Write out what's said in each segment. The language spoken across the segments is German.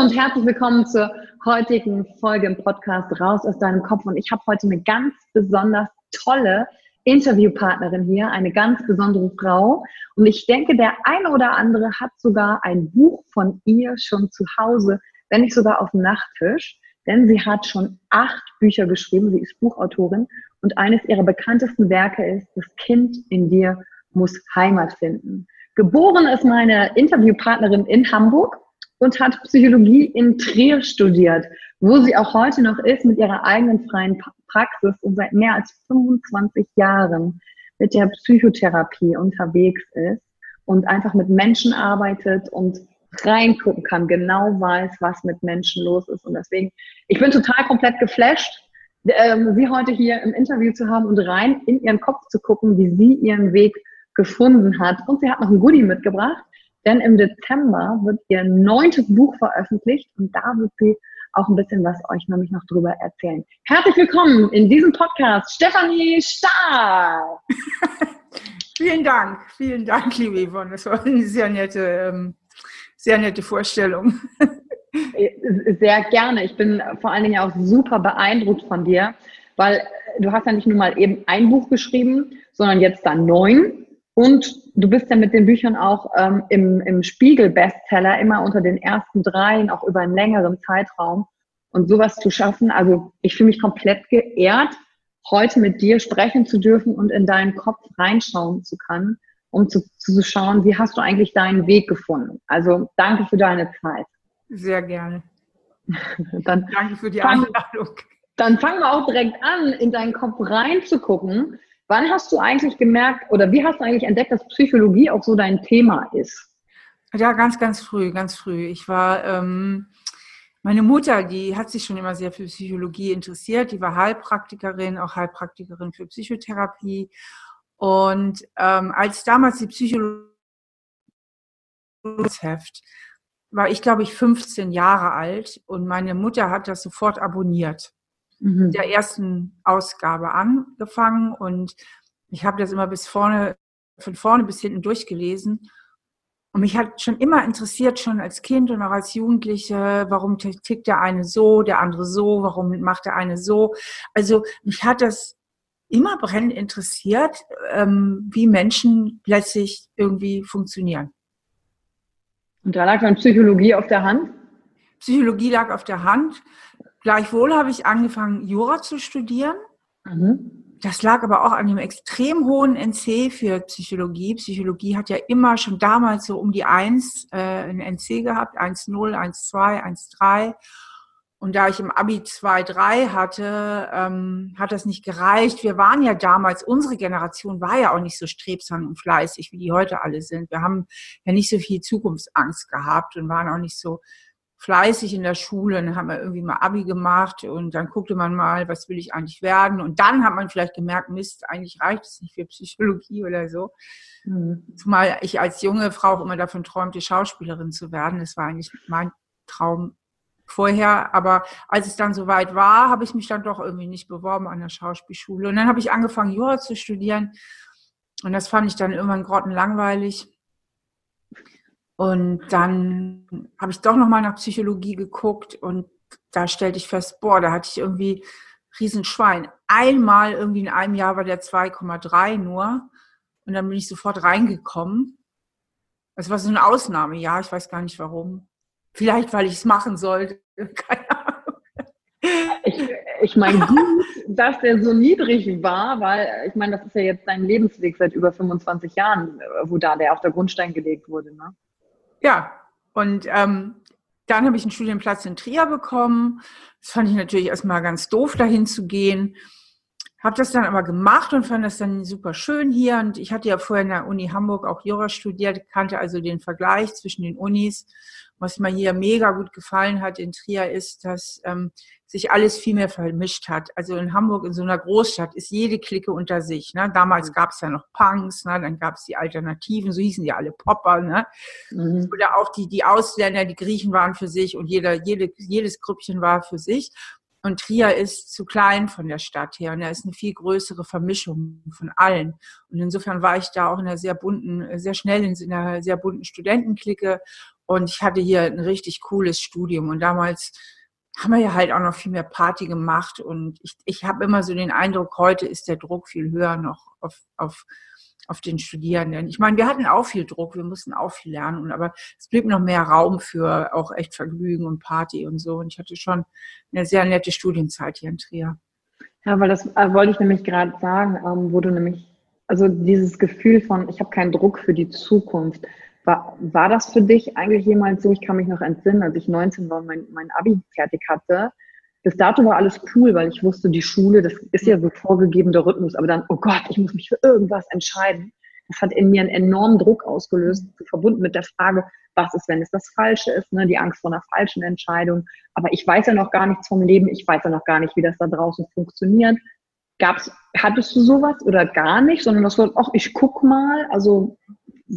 Und herzlich willkommen zur heutigen Folge im Podcast Raus aus deinem Kopf. Und ich habe heute eine ganz besonders tolle Interviewpartnerin hier, eine ganz besondere Frau. Und ich denke, der eine oder andere hat sogar ein Buch von ihr schon zu Hause, wenn nicht sogar auf dem Nachttisch. Denn sie hat schon acht Bücher geschrieben. Sie ist Buchautorin. Und eines ihrer bekanntesten Werke ist Das Kind in dir muss Heimat finden. Geboren ist meine Interviewpartnerin in Hamburg und hat Psychologie in Trier studiert, wo sie auch heute noch ist mit ihrer eigenen freien Praxis und seit mehr als 25 Jahren mit der Psychotherapie unterwegs ist und einfach mit Menschen arbeitet und reingucken kann, genau weiß, was mit Menschen los ist. Und deswegen, ich bin total komplett geflasht, ähm, sie heute hier im Interview zu haben und rein in ihren Kopf zu gucken, wie sie ihren Weg gefunden hat. Und sie hat noch ein Goodie mitgebracht. Denn im Dezember wird ihr neuntes Buch veröffentlicht und da wird sie auch ein bisschen was euch nämlich noch drüber erzählen. Herzlich willkommen in diesem Podcast, Stefanie Stahl. vielen Dank, vielen Dank, liebe Yvonne. Das war eine sehr nette, ähm, sehr nette Vorstellung. Sehr gerne. Ich bin vor allen Dingen auch super beeindruckt von dir, weil du hast ja nicht nur mal eben ein Buch geschrieben, sondern jetzt dann neun. Und du bist ja mit den Büchern auch ähm, im, im Spiegel-Bestseller immer unter den ersten dreien, auch über einen längeren Zeitraum. Und sowas zu schaffen, also ich fühle mich komplett geehrt, heute mit dir sprechen zu dürfen und in deinen Kopf reinschauen zu können, um zu, zu schauen, wie hast du eigentlich deinen Weg gefunden. Also danke für deine Zeit. Sehr gerne. dann danke für die Einladung. Dann fangen wir auch direkt an, in deinen Kopf reinzugucken Wann hast du eigentlich gemerkt oder wie hast du eigentlich entdeckt, dass Psychologie auch so dein Thema ist? Ja, ganz, ganz früh, ganz früh. Ich war, ähm, meine Mutter, die hat sich schon immer sehr für Psychologie interessiert. Die war Heilpraktikerin, auch Heilpraktikerin für Psychotherapie. Und ähm, als damals die Psychologie war ich, glaube ich, 15 Jahre alt und meine Mutter hat das sofort abonniert mhm. der ersten Ausgabe angefangen und ich habe das immer bis vorne, von vorne bis hinten durchgelesen. Und mich hat schon immer interessiert, schon als Kind und auch als Jugendliche, warum tickt der eine so, der andere so, warum macht der eine so. Also mich hat das immer brennend interessiert, ähm, wie Menschen plötzlich irgendwie funktionieren. Und da lag dann Psychologie auf der Hand? Psychologie lag auf der Hand. Gleichwohl habe ich angefangen, Jura zu studieren. Mhm. Das lag aber auch an dem extrem hohen NC für Psychologie. Psychologie hat ja immer schon damals so um die 1 äh, ein NC gehabt, 1,0, 1,2, 1,3. Und da ich im Abi 2,3 hatte, ähm, hat das nicht gereicht. Wir waren ja damals, unsere Generation war ja auch nicht so strebsam und fleißig, wie die heute alle sind. Wir haben ja nicht so viel Zukunftsangst gehabt und waren auch nicht so fleißig in der Schule. Dann haben wir irgendwie mal Abi gemacht und dann guckte man mal, was will ich eigentlich werden. Und dann hat man vielleicht gemerkt, Mist, eigentlich reicht es nicht für Psychologie oder so. Mhm. Zumal ich als junge Frau auch immer davon träumte, Schauspielerin zu werden. Das war eigentlich mein Traum vorher. Aber als es dann soweit war, habe ich mich dann doch irgendwie nicht beworben an der Schauspielschule. Und dann habe ich angefangen, Jura zu studieren. Und das fand ich dann irgendwann grottenlangweilig. Und dann habe ich doch nochmal nach Psychologie geguckt und da stellte ich fest, boah, da hatte ich irgendwie Riesenschwein. Einmal irgendwie in einem Jahr war der 2,3 nur und dann bin ich sofort reingekommen. Das war so ein Ausnahmejahr, ich weiß gar nicht warum. Vielleicht, weil ich es machen sollte. Keine Ahnung. Ich, ich meine, gut, dass der so niedrig war, weil ich meine, das ist ja jetzt dein Lebensweg seit über 25 Jahren, wo da der auf der Grundstein gelegt wurde. Ne? Ja, und ähm, dann habe ich einen Studienplatz in Trier bekommen. Das fand ich natürlich erstmal ganz doof, dahin zu gehen. Habe das dann aber gemacht und fand das dann super schön hier. Und ich hatte ja vorher in der Uni Hamburg auch Jura studiert, kannte also den Vergleich zwischen den Unis was mir hier mega gut gefallen hat in Trier ist, dass ähm, sich alles viel mehr vermischt hat. Also in Hamburg, in so einer Großstadt, ist jede Clique unter sich. Ne? Damals mhm. gab es ja noch Punks, ne? dann gab es die Alternativen, so hießen die alle Popper. Ne? Mhm. Oder auch die, die Ausländer, die Griechen waren für sich und jeder, jede, jedes Grüppchen war für sich. Und Trier ist zu klein von der Stadt her und da ist eine viel größere Vermischung von allen. Und insofern war ich da auch in einer sehr bunten, sehr schnell in einer sehr bunten Studentenklicke und ich hatte hier ein richtig cooles Studium. Und damals haben wir ja halt auch noch viel mehr Party gemacht. Und ich, ich habe immer so den Eindruck, heute ist der Druck viel höher noch auf, auf, auf den Studierenden. Ich meine, wir hatten auch viel Druck, wir mussten auch viel lernen, aber es blieb noch mehr Raum für auch echt Vergnügen und Party und so. Und ich hatte schon eine sehr nette Studienzeit hier in Trier. Ja, weil das äh, wollte ich nämlich gerade sagen, ähm, wo du nämlich, also dieses Gefühl von, ich habe keinen Druck für die Zukunft. War, war das für dich eigentlich jemals so? Ich kann mich noch entsinnen, als ich 19 war und mein, mein Abi fertig hatte. Bis dato war alles cool, weil ich wusste, die Schule, das ist ja so vorgegebener Rhythmus, aber dann, oh Gott, ich muss mich für irgendwas entscheiden. Das hat in mir einen enormen Druck ausgelöst, verbunden mit der Frage, was ist, wenn es das Falsche ist, ne? die Angst vor einer falschen Entscheidung. Aber ich weiß ja noch gar nichts vom Leben, ich weiß ja noch gar nicht, wie das da draußen funktioniert. Gab's, hattest du sowas oder gar nicht, sondern das war, ach, ich guck mal, also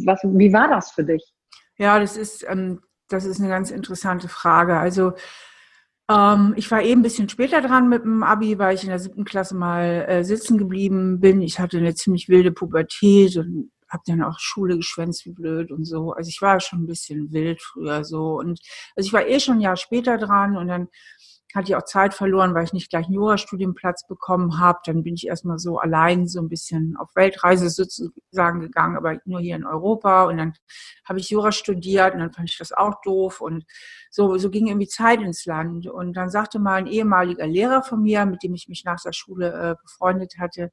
was, wie war das für dich? Ja, das ist, ähm, das ist eine ganz interessante Frage. Also ähm, ich war eben ein bisschen später dran mit dem Abi, weil ich in der siebten Klasse mal äh, sitzen geblieben bin. Ich hatte eine ziemlich wilde Pubertät und habe dann auch Schule geschwänzt wie blöd und so. Also ich war schon ein bisschen wild früher so. Und also ich war eh schon ein Jahr später dran und dann hatte ich auch Zeit verloren, weil ich nicht gleich einen Jurastudienplatz bekommen habe. Dann bin ich erstmal so allein so ein bisschen auf Weltreise sozusagen gegangen, aber nur hier in Europa. Und dann habe ich Jura studiert und dann fand ich das auch doof. Und so, so ging irgendwie Zeit ins Land. Und dann sagte mal ein ehemaliger Lehrer von mir, mit dem ich mich nach der Schule äh, befreundet hatte,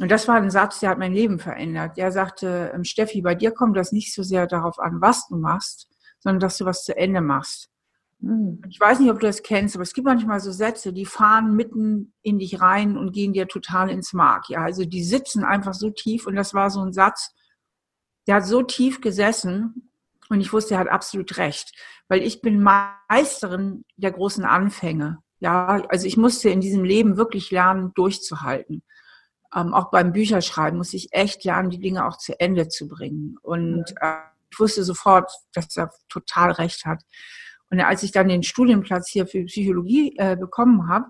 und das war ein Satz, der hat mein Leben verändert. Der sagte, ähm, Steffi, bei dir kommt das nicht so sehr darauf an, was du machst, sondern dass du was zu Ende machst. Hm. Ich weiß nicht, ob du das kennst, aber es gibt manchmal so Sätze, die fahren mitten in dich rein und gehen dir total ins Mark. Ja, also die sitzen einfach so tief und das war so ein Satz, der hat so tief gesessen und ich wusste, er hat absolut recht, weil ich bin Meisterin der großen Anfänge. Ja, also ich musste in diesem Leben wirklich lernen, durchzuhalten. Ähm, auch beim Bücherschreiben muss ich echt lernen, die Dinge auch zu Ende zu bringen. Und äh, ich wusste sofort, dass er total recht hat. Und als ich dann den Studienplatz hier für Psychologie äh, bekommen habe,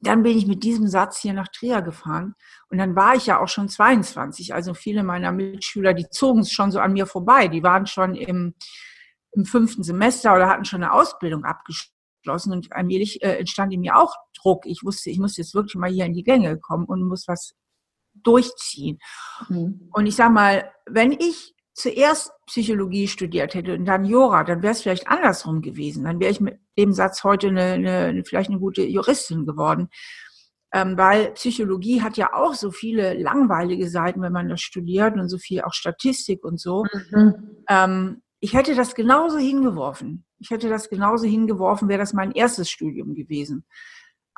dann bin ich mit diesem Satz hier nach Trier gefahren. Und dann war ich ja auch schon 22. Also viele meiner Mitschüler, die zogen es schon so an mir vorbei. Die waren schon im, im fünften Semester oder hatten schon eine Ausbildung abgeschlossen und allmählich äh, entstand in mir auch Druck. Ich wusste, ich muss jetzt wirklich mal hier in die Gänge kommen und muss was durchziehen. Mhm. Und ich sag mal, wenn ich zuerst Psychologie studiert hätte und dann Jura, dann wäre es vielleicht andersrum gewesen. Dann wäre ich mit dem Satz heute eine, eine, vielleicht eine gute Juristin geworden. Ähm, weil Psychologie hat ja auch so viele langweilige Seiten, wenn man das studiert und so viel auch Statistik und so. Mhm. Ähm, ich hätte das genauso hingeworfen. Ich hätte das genauso hingeworfen, wäre das mein erstes Studium gewesen.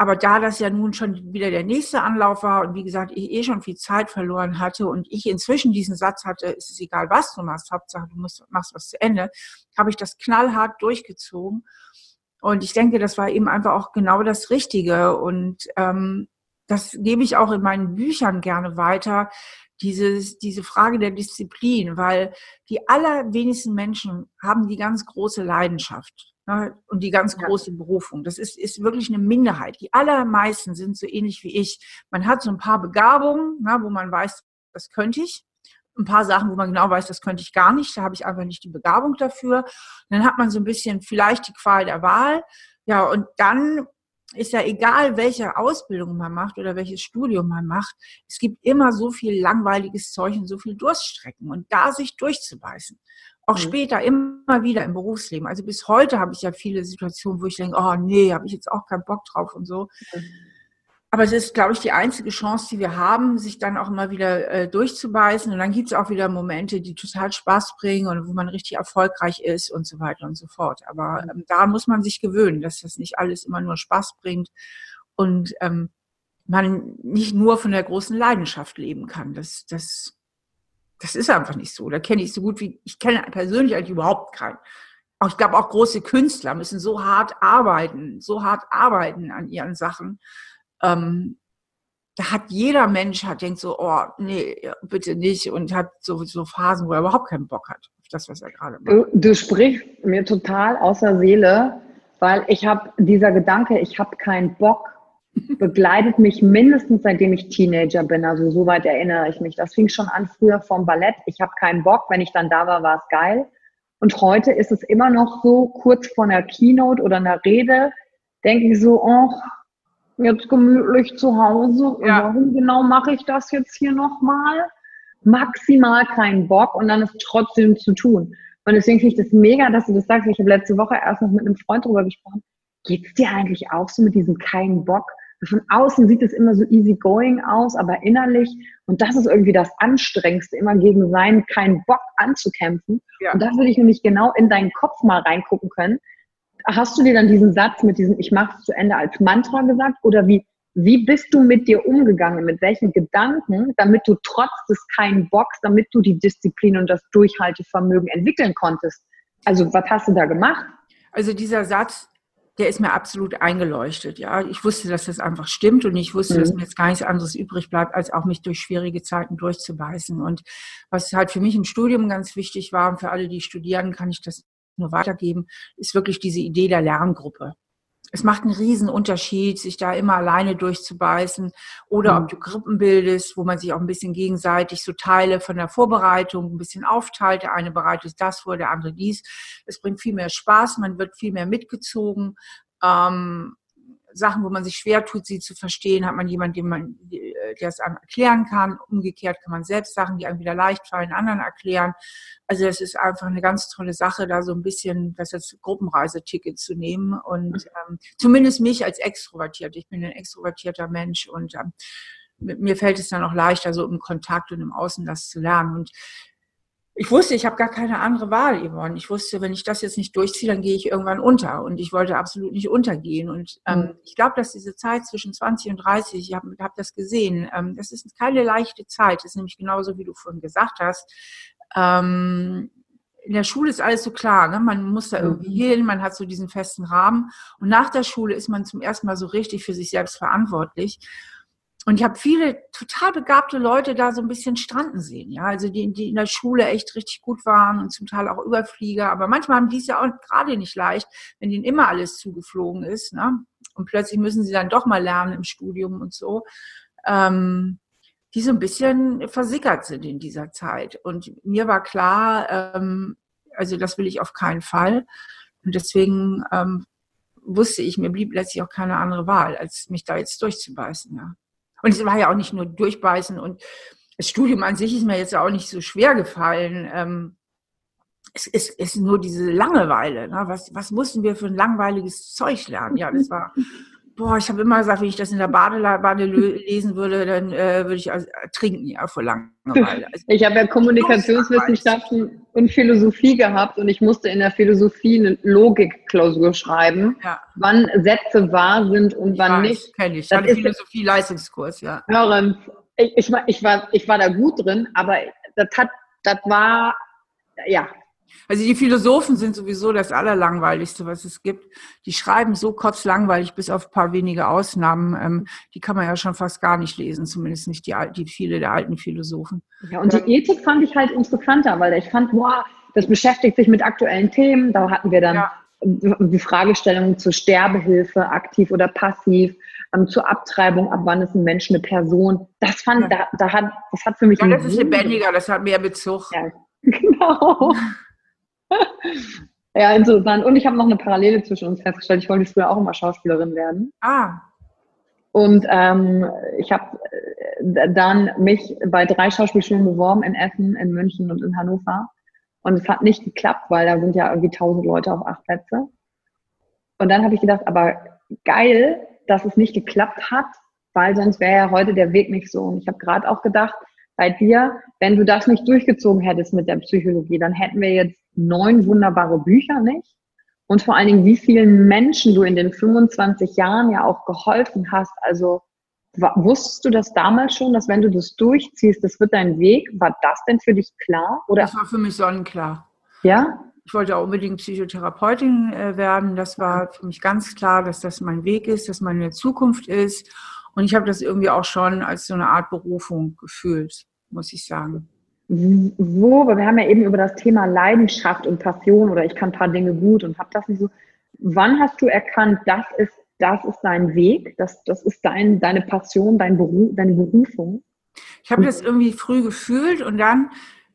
Aber da das ja nun schon wieder der nächste Anlauf war und wie gesagt, ich eh schon viel Zeit verloren hatte und ich inzwischen diesen Satz hatte, ist es egal, was du machst, Hauptsache du musst, machst was zu Ende, habe ich das knallhart durchgezogen. Und ich denke, das war eben einfach auch genau das Richtige. Und ähm, das gebe ich auch in meinen Büchern gerne weiter, dieses, diese Frage der Disziplin, weil die allerwenigsten Menschen haben die ganz große Leidenschaft und die ganz große Berufung. Das ist, ist wirklich eine Minderheit. Die allermeisten sind so ähnlich wie ich. Man hat so ein paar Begabungen, ne, wo man weiß, das könnte ich. Ein paar Sachen, wo man genau weiß, das könnte ich gar nicht. Da habe ich einfach nicht die Begabung dafür. Und dann hat man so ein bisschen vielleicht die Qual der Wahl. Ja, und dann ist ja egal, welche Ausbildung man macht oder welches Studium man macht. Es gibt immer so viel langweiliges Zeug und so viel Durststrecken. Und da sich durchzubeißen, auch mhm. später immer wieder im Berufsleben. Also bis heute habe ich ja viele Situationen, wo ich denke, oh nee, habe ich jetzt auch keinen Bock drauf und so. Mhm. Aber es ist, glaube ich, die einzige Chance, die wir haben, sich dann auch immer wieder äh, durchzubeißen. Und dann gibt es auch wieder Momente, die total Spaß bringen und wo man richtig erfolgreich ist und so weiter und so fort. Aber ähm, daran muss man sich gewöhnen, dass das nicht alles immer nur Spaß bringt und ähm, man nicht nur von der großen Leidenschaft leben kann. Das, das, das ist einfach nicht so. Da kenne ich so gut wie, ich kenne persönlich eigentlich überhaupt keinen. Auch ich glaube, auch große Künstler müssen so hart arbeiten, so hart arbeiten an ihren Sachen ähm, da hat jeder Mensch hat denkt so, oh nee, bitte nicht und hat so, so Phasen, wo er überhaupt keinen Bock hat auf das, was er gerade macht. Du, du sprichst mir total außer Seele, weil ich habe dieser Gedanke, ich habe keinen Bock, begleitet mich mindestens seitdem ich Teenager bin. Also soweit erinnere ich mich. Das fing schon an früher vom Ballett. Ich habe keinen Bock. Wenn ich dann da war, war es geil. Und heute ist es immer noch so, kurz vor einer Keynote oder einer Rede, denke ich so, oh, jetzt gemütlich zu Hause. Ja. Warum genau mache ich das jetzt hier nochmal? Maximal keinen Bock und dann ist trotzdem zu tun. Und deswegen finde ich das mega, dass du das sagst. Ich habe letzte Woche erst noch mit einem Freund darüber gesprochen. Geht es dir eigentlich auch so mit diesem keinen Bock? Von außen sieht es immer so easy going aus, aber innerlich, und das ist irgendwie das Anstrengendste, immer gegen seinen keinen Bock anzukämpfen. Ja. Und da würde ich nämlich genau in deinen Kopf mal reingucken können hast du dir dann diesen Satz mit diesem Ich mache es zu Ende als Mantra gesagt oder wie, wie bist du mit dir umgegangen? Mit welchen Gedanken, damit du trotz des keinen Bocks, damit du die Disziplin und das Durchhaltevermögen entwickeln konntest? Also was hast du da gemacht? Also dieser Satz, der ist mir absolut eingeleuchtet. Ja, ich wusste, dass das einfach stimmt und ich wusste, mhm. dass mir jetzt gar nichts anderes übrig bleibt, als auch mich durch schwierige Zeiten durchzubeißen. Und was halt für mich im Studium ganz wichtig war und für alle, die studieren, kann ich das nur weitergeben, ist wirklich diese Idee der Lerngruppe. Es macht einen riesen Unterschied, sich da immer alleine durchzubeißen oder mhm. ob du Gruppen bildest, wo man sich auch ein bisschen gegenseitig so Teile von der Vorbereitung ein bisschen aufteilt. Der eine bereitet das vor, der andere dies. Es bringt viel mehr Spaß, man wird viel mehr mitgezogen. Ähm, Sachen, wo man sich schwer tut, sie zu verstehen, hat man jemanden, den man, der es einem erklären kann. Umgekehrt kann man selbst Sachen, die einem wieder leicht fallen, anderen erklären. Also es ist einfach eine ganz tolle Sache, da so ein bisschen das als Gruppenreiseticket zu nehmen und ähm, zumindest mich als extrovertiert. Ich bin ein extrovertierter Mensch und ähm, mir fällt es dann auch leichter, so im Kontakt und im Außen das zu lernen. Und ich wusste, ich habe gar keine andere Wahl, Yvonne. Ich wusste, wenn ich das jetzt nicht durchziehe, dann gehe ich irgendwann unter. Und ich wollte absolut nicht untergehen. Und ähm, mhm. ich glaube, dass diese Zeit zwischen 20 und 30, ich habe hab das gesehen, ähm, das ist keine leichte Zeit. Das ist nämlich genauso, wie du vorhin gesagt hast. Ähm, in der Schule ist alles so klar, ne? man muss da irgendwie mhm. hin, man hat so diesen festen Rahmen. Und nach der Schule ist man zum ersten Mal so richtig für sich selbst verantwortlich. Und ich habe viele total begabte Leute da so ein bisschen stranden sehen, ja, also die, die in der Schule echt richtig gut waren und zum Teil auch Überflieger, aber manchmal haben die es ja auch gerade nicht leicht, wenn ihnen immer alles zugeflogen ist, ne? Und plötzlich müssen sie dann doch mal lernen im Studium und so, ähm, die so ein bisschen versickert sind in dieser Zeit. Und mir war klar, ähm, also das will ich auf keinen Fall. Und deswegen ähm, wusste ich, mir blieb letztlich auch keine andere Wahl, als mich da jetzt durchzubeißen. Ja. Und es war ja auch nicht nur durchbeißen und das Studium an sich ist mir jetzt auch nicht so schwer gefallen. Ähm, es ist, ist nur diese Langeweile. Ne? Was, was mussten wir für ein langweiliges Zeug lernen? Ja, das war Boah, ich habe immer gesagt, wenn ich das in der Badewanne lesen würde, dann äh, würde ich also, trinken, ja, vor Langeweile. Also, ich habe ja Kommunikationswissenschaften und Philosophie gehabt und ich musste in der Philosophie eine Logikklausur schreiben, ja. wann Sätze wahr sind und wann weiß, nicht. Kenn ich. Das ist Philosophie-Leistungskurs, ja. Hören, ich, ich, ich, war, ich war da gut drin, aber das hat, das war, ja, also die Philosophen sind sowieso das Allerlangweiligste, was es gibt. Die schreiben so kotzlangweilig, bis auf ein paar wenige Ausnahmen. Ähm, die kann man ja schon fast gar nicht lesen, zumindest nicht die, die viele der alten Philosophen. Ja, und die Ethik fand ich halt interessanter, weil ich fand, boah, das beschäftigt sich mit aktuellen Themen. Da hatten wir dann ja. die Fragestellung zur Sterbehilfe, aktiv oder passiv, ähm, zur Abtreibung, ab wann ist ein Mensch eine Person. Das fand, ja. da, da hat, das hat für mich. Ja, das ist lebendiger, das hat mehr Bezug. Ja, genau ja, interessant. Und ich habe noch eine Parallele zwischen uns festgestellt. Ich wollte früher auch immer Schauspielerin werden. Ah. Und ähm, ich habe äh, dann mich bei drei Schauspielschulen beworben, in Essen, in München und in Hannover. Und es hat nicht geklappt, weil da sind ja irgendwie tausend Leute auf acht Plätze. Und dann habe ich gedacht, aber geil, dass es nicht geklappt hat, weil sonst wäre ja heute der Weg nicht so. Und ich habe gerade auch gedacht, bei dir, wenn du das nicht durchgezogen hättest mit der Psychologie, dann hätten wir jetzt neun wunderbare Bücher nicht. Und vor allen Dingen, wie vielen Menschen du in den 25 Jahren ja auch geholfen hast. Also wusstest du das damals schon, dass wenn du das durchziehst, das wird dein Weg? War das denn für dich klar? Oder? Das war für mich sonnenklar. Ja? Ich wollte auch unbedingt Psychotherapeutin äh, werden. Das war für mich ganz klar, dass das mein Weg ist, dass meine Zukunft ist. Und ich habe das irgendwie auch schon als so eine Art Berufung gefühlt, muss ich sagen. Wo, weil wir haben ja eben über das Thema Leidenschaft und Passion oder ich kann ein paar Dinge gut und habe das nicht so. Wann hast du erkannt, das ist, das ist dein Weg, das, das ist dein, deine Passion, dein Beruf, deine Berufung? Ich habe das irgendwie früh gefühlt und dann,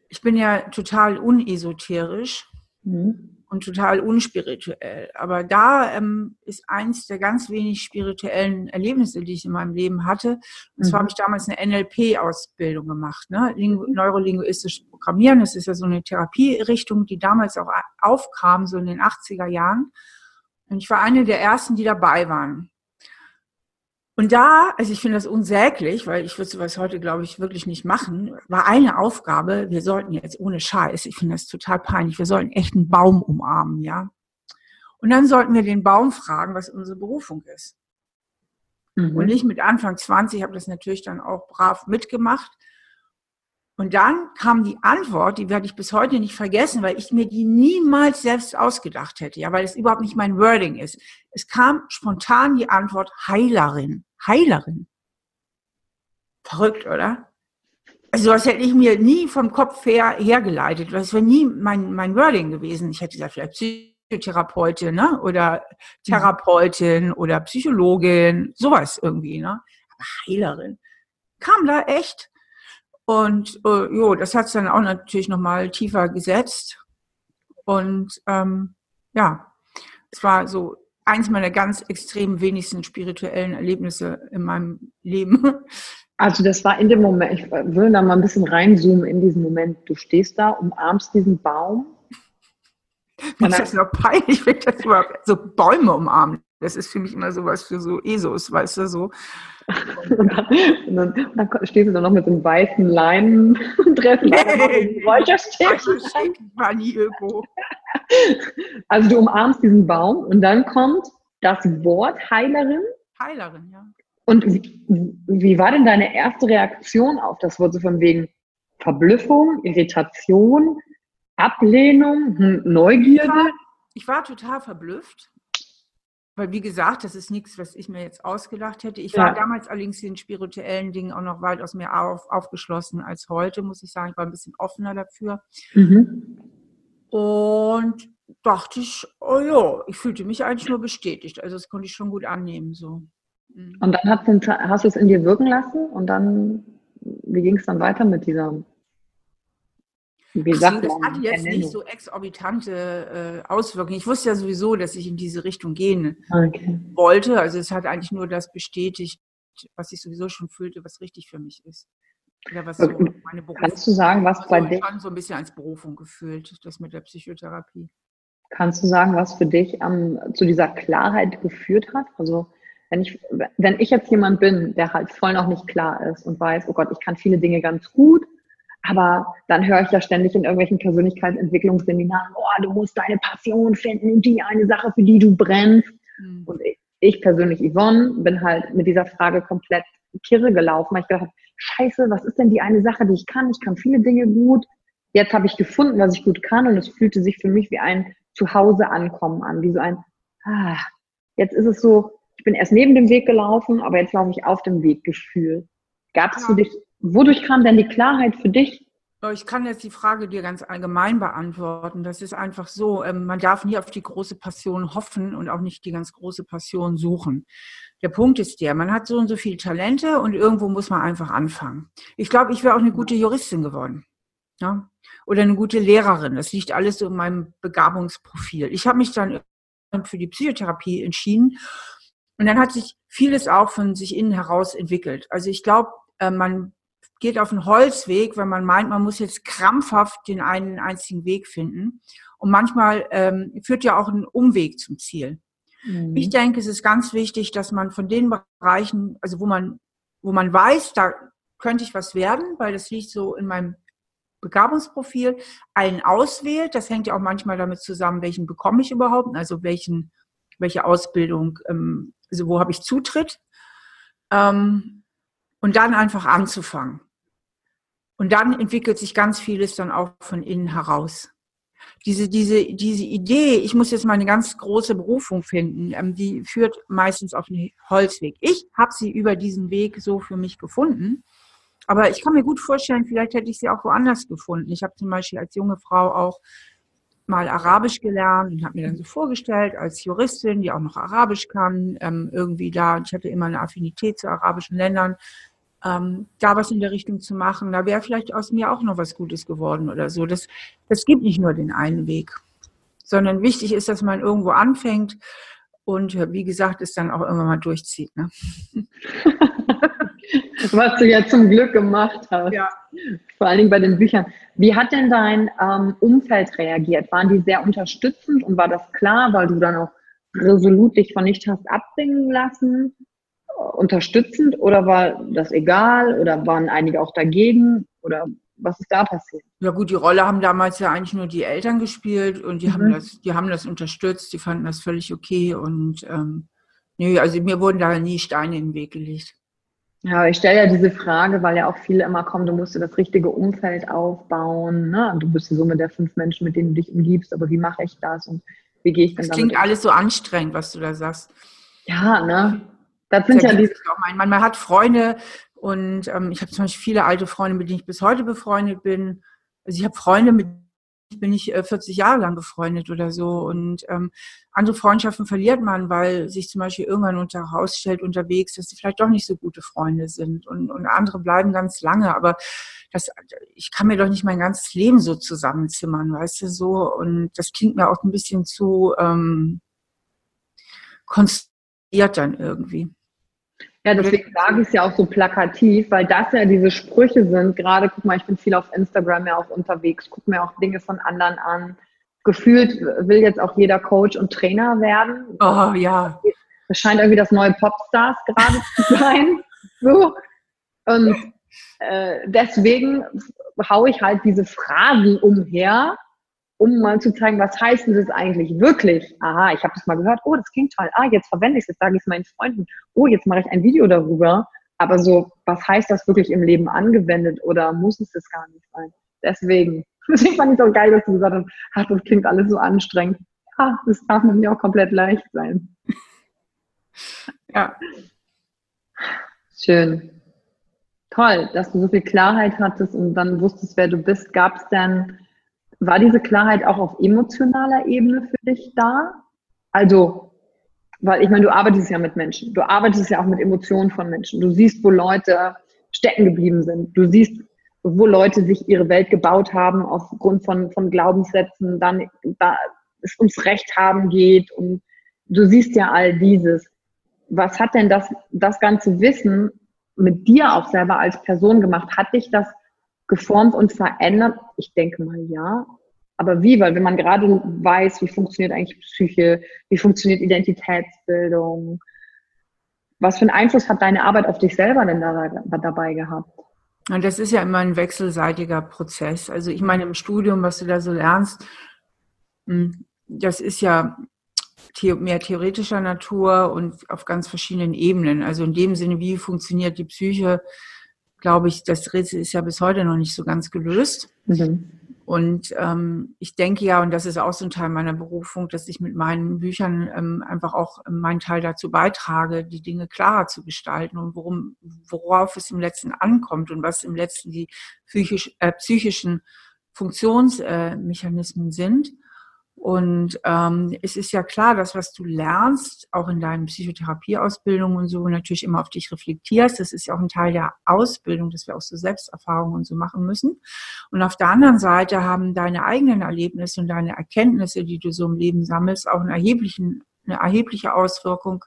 ich bin ja total unesoterisch. Mhm und total unspirituell. Aber da ähm, ist eins der ganz wenig spirituellen Erlebnisse, die ich in meinem Leben hatte. Und zwar mhm. habe ich damals eine NLP-Ausbildung gemacht, ne? neurolinguistisches Programmieren. Das ist ja so eine Therapierichtung, die damals auch aufkam, so in den 80er Jahren. Und ich war eine der ersten, die dabei waren. Und da, also ich finde das unsäglich, weil ich würde sowas heute, glaube ich, wirklich nicht machen, war eine Aufgabe, wir sollten jetzt ohne Scheiß, ich finde das total peinlich, wir sollten echt einen Baum umarmen, ja. Und dann sollten wir den Baum fragen, was unsere Berufung ist. Mhm. Und ich mit Anfang 20 habe das natürlich dann auch brav mitgemacht. Und dann kam die Antwort, die werde ich bis heute nicht vergessen, weil ich mir die niemals selbst ausgedacht hätte, ja, weil es überhaupt nicht mein Wording ist. Es kam spontan die Antwort Heilerin. Heilerin. Verrückt, oder? Also das hätte ich mir nie vom Kopf her hergeleitet. Das wäre nie mein, mein Wording gewesen. Ich hätte gesagt, vielleicht Psychotherapeutin ne? oder Therapeutin oder Psychologin, sowas irgendwie. Ne? Aber Heilerin. Kam da echt und äh, jo, das hat es dann auch natürlich nochmal tiefer gesetzt. Und ähm, ja, es war so eins meiner ganz extrem wenigsten spirituellen Erlebnisse in meinem Leben. Also das war in dem Moment, ich will da mal ein bisschen reinzoomen in diesen Moment. Du stehst da, umarmst diesen Baum. Mir ist das noch peinlich, wenn ich das überhaupt so Bäume umarmen. Das ist für mich immer sowas für so ESOs, weißt du, so. Und dann, und dann, und dann stehst du dann noch mit so einem weißen Leinendress und hey, war nie irgendwo. Also du umarmst diesen Baum und dann kommt das Wort Heilerin. Heilerin, ja. Und wie, wie war denn deine erste Reaktion auf das Wort so von wegen Verblüffung, Irritation, Ablehnung, hm, Neugierde? Ich war, ich war total verblüfft weil wie gesagt, das ist nichts, was ich mir jetzt ausgedacht hätte. Ich ja. war damals allerdings in spirituellen Dingen auch noch weitaus mehr auf, aufgeschlossen als heute, muss ich sagen. Ich war ein bisschen offener dafür. Mhm. Und dachte ich, oh ja, ich fühlte mich eigentlich nur bestätigt. Also das konnte ich schon gut annehmen. So. Mhm. Und dann hast, hast du es in dir wirken lassen und dann, wie ging es dann weiter mit dieser Wie sagt so, das hat jetzt nicht so exorbitante äh, Auswirkungen. Ich wusste ja sowieso, dass ich in diese Richtung gehen okay. wollte. Also es hat eigentlich nur das bestätigt, was ich sowieso schon fühlte, was richtig für mich ist. Oder was so meine Berufung. Kannst du sagen, was bei dir schon so ein bisschen als Berufung gefühlt, das mit der Psychotherapie. Kannst du sagen, was für dich ähm, zu dieser Klarheit geführt hat? Also wenn ich, wenn ich jetzt jemand bin, der halt voll noch nicht klar ist und weiß, oh Gott, ich kann viele Dinge ganz gut, aber dann höre ich ja ständig in irgendwelchen Persönlichkeitsentwicklungsseminaren, oh, du musst deine Passion finden und die eine Sache, für die du brennst. Mhm. Und ich, ich persönlich, Yvonne, bin halt mit dieser Frage komplett kirre gelaufen, weil ich gedacht habe, scheiße, was ist denn die eine Sache, die ich kann? Ich kann viele Dinge gut. Jetzt habe ich gefunden, was ich gut kann und es fühlte sich für mich wie ein Zuhause ankommen an, wie so ein, ah, jetzt ist es so, ich bin erst neben dem Weg gelaufen, aber jetzt laufe ich auf dem Weg Gefühl. Gab es ja. für dich, wodurch kam denn die Klarheit für dich? Ich kann jetzt die Frage dir ganz allgemein beantworten. Das ist einfach so, ähm, man darf nie auf die große Passion hoffen und auch nicht die ganz große Passion suchen. Der Punkt ist der, man hat so und so viele Talente und irgendwo muss man einfach anfangen. Ich glaube, ich wäre auch eine gute Juristin geworden. Ja? Oder eine gute Lehrerin. Das liegt alles so in meinem Begabungsprofil. Ich habe mich dann für die Psychotherapie entschieden und dann hat sich vieles auch von sich innen heraus entwickelt. Also ich glaube, äh, man geht auf einen Holzweg, wenn man meint, man muss jetzt krampfhaft den einen einzigen Weg finden. Und manchmal ähm, führt ja auch ein Umweg zum Ziel. Mhm. Ich denke, es ist ganz wichtig, dass man von den Bereichen, also wo man, wo man weiß, da könnte ich was werden, weil das liegt so in meinem Begabungsprofil, einen auswählt. Das hängt ja auch manchmal damit zusammen, welchen bekomme ich überhaupt, also welchen, welche Ausbildung, ähm, also wo habe ich Zutritt. Ähm, und dann einfach anzufangen. Und dann entwickelt sich ganz vieles dann auch von innen heraus diese, diese, diese Idee, ich muss jetzt mal eine ganz große Berufung finden, ähm, die führt meistens auf einen Holzweg. Ich habe sie über diesen Weg so für mich gefunden. Aber ich kann mir gut vorstellen, vielleicht hätte ich sie auch woanders gefunden. Ich habe zum Beispiel als junge Frau auch mal Arabisch gelernt und habe mir dann so vorgestellt, als Juristin, die auch noch Arabisch kann, ähm, irgendwie da, ich hatte immer eine Affinität zu arabischen Ländern, ähm, da was in der Richtung zu machen. Da wäre vielleicht aus mir auch noch was Gutes geworden oder so. Das, das gibt nicht nur den einen Weg, sondern wichtig ist, dass man irgendwo anfängt und wie gesagt, es dann auch irgendwann mal durchzieht. Ne? was du ja zum Glück gemacht hast. Ja. Vor allen Dingen bei den Büchern. Wie hat denn dein ähm, Umfeld reagiert? Waren die sehr unterstützend und war das klar, weil du dann auch resolut dich von nicht hast abbringen lassen? Unterstützend oder war das egal oder waren einige auch dagegen oder was ist da passiert? Ja gut, die Rolle haben damals ja eigentlich nur die Eltern gespielt und die mhm. haben das, die haben das unterstützt, die fanden das völlig okay und ähm, nö, also mir wurden da nie Steine in den Weg gelegt. Ja, ich stelle ja diese Frage, weil ja auch viele immer kommen, du musst dir das richtige Umfeld aufbauen. Ne? Du bist die Summe der fünf Menschen, mit denen du dich umgibst, aber wie mache ich das und wie gehe ich denn das? Das klingt alles so anstrengend, was du da sagst. Ja, ne? Das sind ja die. Man, man hat Freunde und ähm, ich habe zum Beispiel viele alte Freunde, mit denen ich bis heute befreundet bin. Also ich habe Freunde, mit denen bin ich äh, 40 Jahre lang befreundet oder so. Und ähm, andere Freundschaften verliert man, weil sich zum Beispiel irgendwann unter herausstellt unterwegs, dass sie vielleicht doch nicht so gute Freunde sind. Und, und andere bleiben ganz lange. Aber das, ich kann mir doch nicht mein ganzes Leben so zusammenzimmern, weißt du, so. Und das klingt mir auch ein bisschen zu ähm, konstruiert dann irgendwie. Ja, deswegen sage ich es ja auch so plakativ, weil das ja diese Sprüche sind. Gerade, guck mal, ich bin viel auf Instagram ja auch unterwegs, guck mir auch Dinge von anderen an. Gefühlt will jetzt auch jeder Coach und Trainer werden. Oh ja. Das scheint irgendwie das neue Popstars gerade zu sein. So. Und äh, deswegen haue ich halt diese Phrasen umher, um mal zu zeigen, was heißt das eigentlich wirklich? Aha, ich habe das mal gehört, oh, das klingt toll. Ah, jetzt verwende ich es, jetzt sage ich es meinen Freunden. Oh, jetzt mache ich ein Video darüber. Aber so, was heißt das wirklich im Leben angewendet oder muss es das gar nicht sein? Deswegen, deswegen fand ich es auch geil, dass du gesagt hast, ach, das klingt alles so anstrengend. Ja, das darf mir auch komplett leicht sein. Ja. Schön. Toll, dass du so viel Klarheit hattest und dann wusstest, wer du bist. Gab es denn war diese Klarheit auch auf emotionaler Ebene für dich da? Also, weil ich meine, du arbeitest ja mit Menschen. Du arbeitest ja auch mit Emotionen von Menschen. Du siehst, wo Leute stecken geblieben sind. Du siehst, wo Leute sich ihre Welt gebaut haben aufgrund von, von Glaubenssätzen, dann da es ums Recht haben geht und du siehst ja all dieses. Was hat denn das, das ganze Wissen mit dir auch selber als Person gemacht? Hat dich das geformt und verändert? Ich denke mal ja. Aber wie? Weil wenn man gerade weiß, wie funktioniert eigentlich Psyche, wie funktioniert Identitätsbildung, was für einen Einfluss hat deine Arbeit auf dich selber denn dabei gehabt? Und das ist ja immer ein wechselseitiger Prozess. Also ich meine, im Studium, was du da so lernst, hm, das ist ja mehr theoretischer Natur und auf ganz verschiedenen Ebenen. Also in dem Sinne, wie funktioniert die Psyche, glaube ich, das Rätsel ist ja bis heute noch nicht so ganz gelöst. Mhm. Und ähm, ich denke ja, und das ist auch so ein Teil meiner Berufung, dass ich mit meinen Büchern ähm, einfach auch meinen Teil dazu beitrage, die Dinge klarer zu gestalten und worum, worauf es im Letzten ankommt und was im Letzten die psychisch, äh, psychischen Funktionsmechanismen äh, sind. Und ähm, es ist ja klar, dass was du lernst, auch in deinen Psychotherapieausbildungen und so, natürlich immer auf dich reflektierst. Das ist ja auch ein Teil der Ausbildung, dass wir auch so Selbsterfahrungen und so machen müssen. Und auf der anderen Seite haben deine eigenen Erlebnisse und deine Erkenntnisse, die du so im Leben sammelst, auch einen erheblichen, eine erhebliche Auswirkung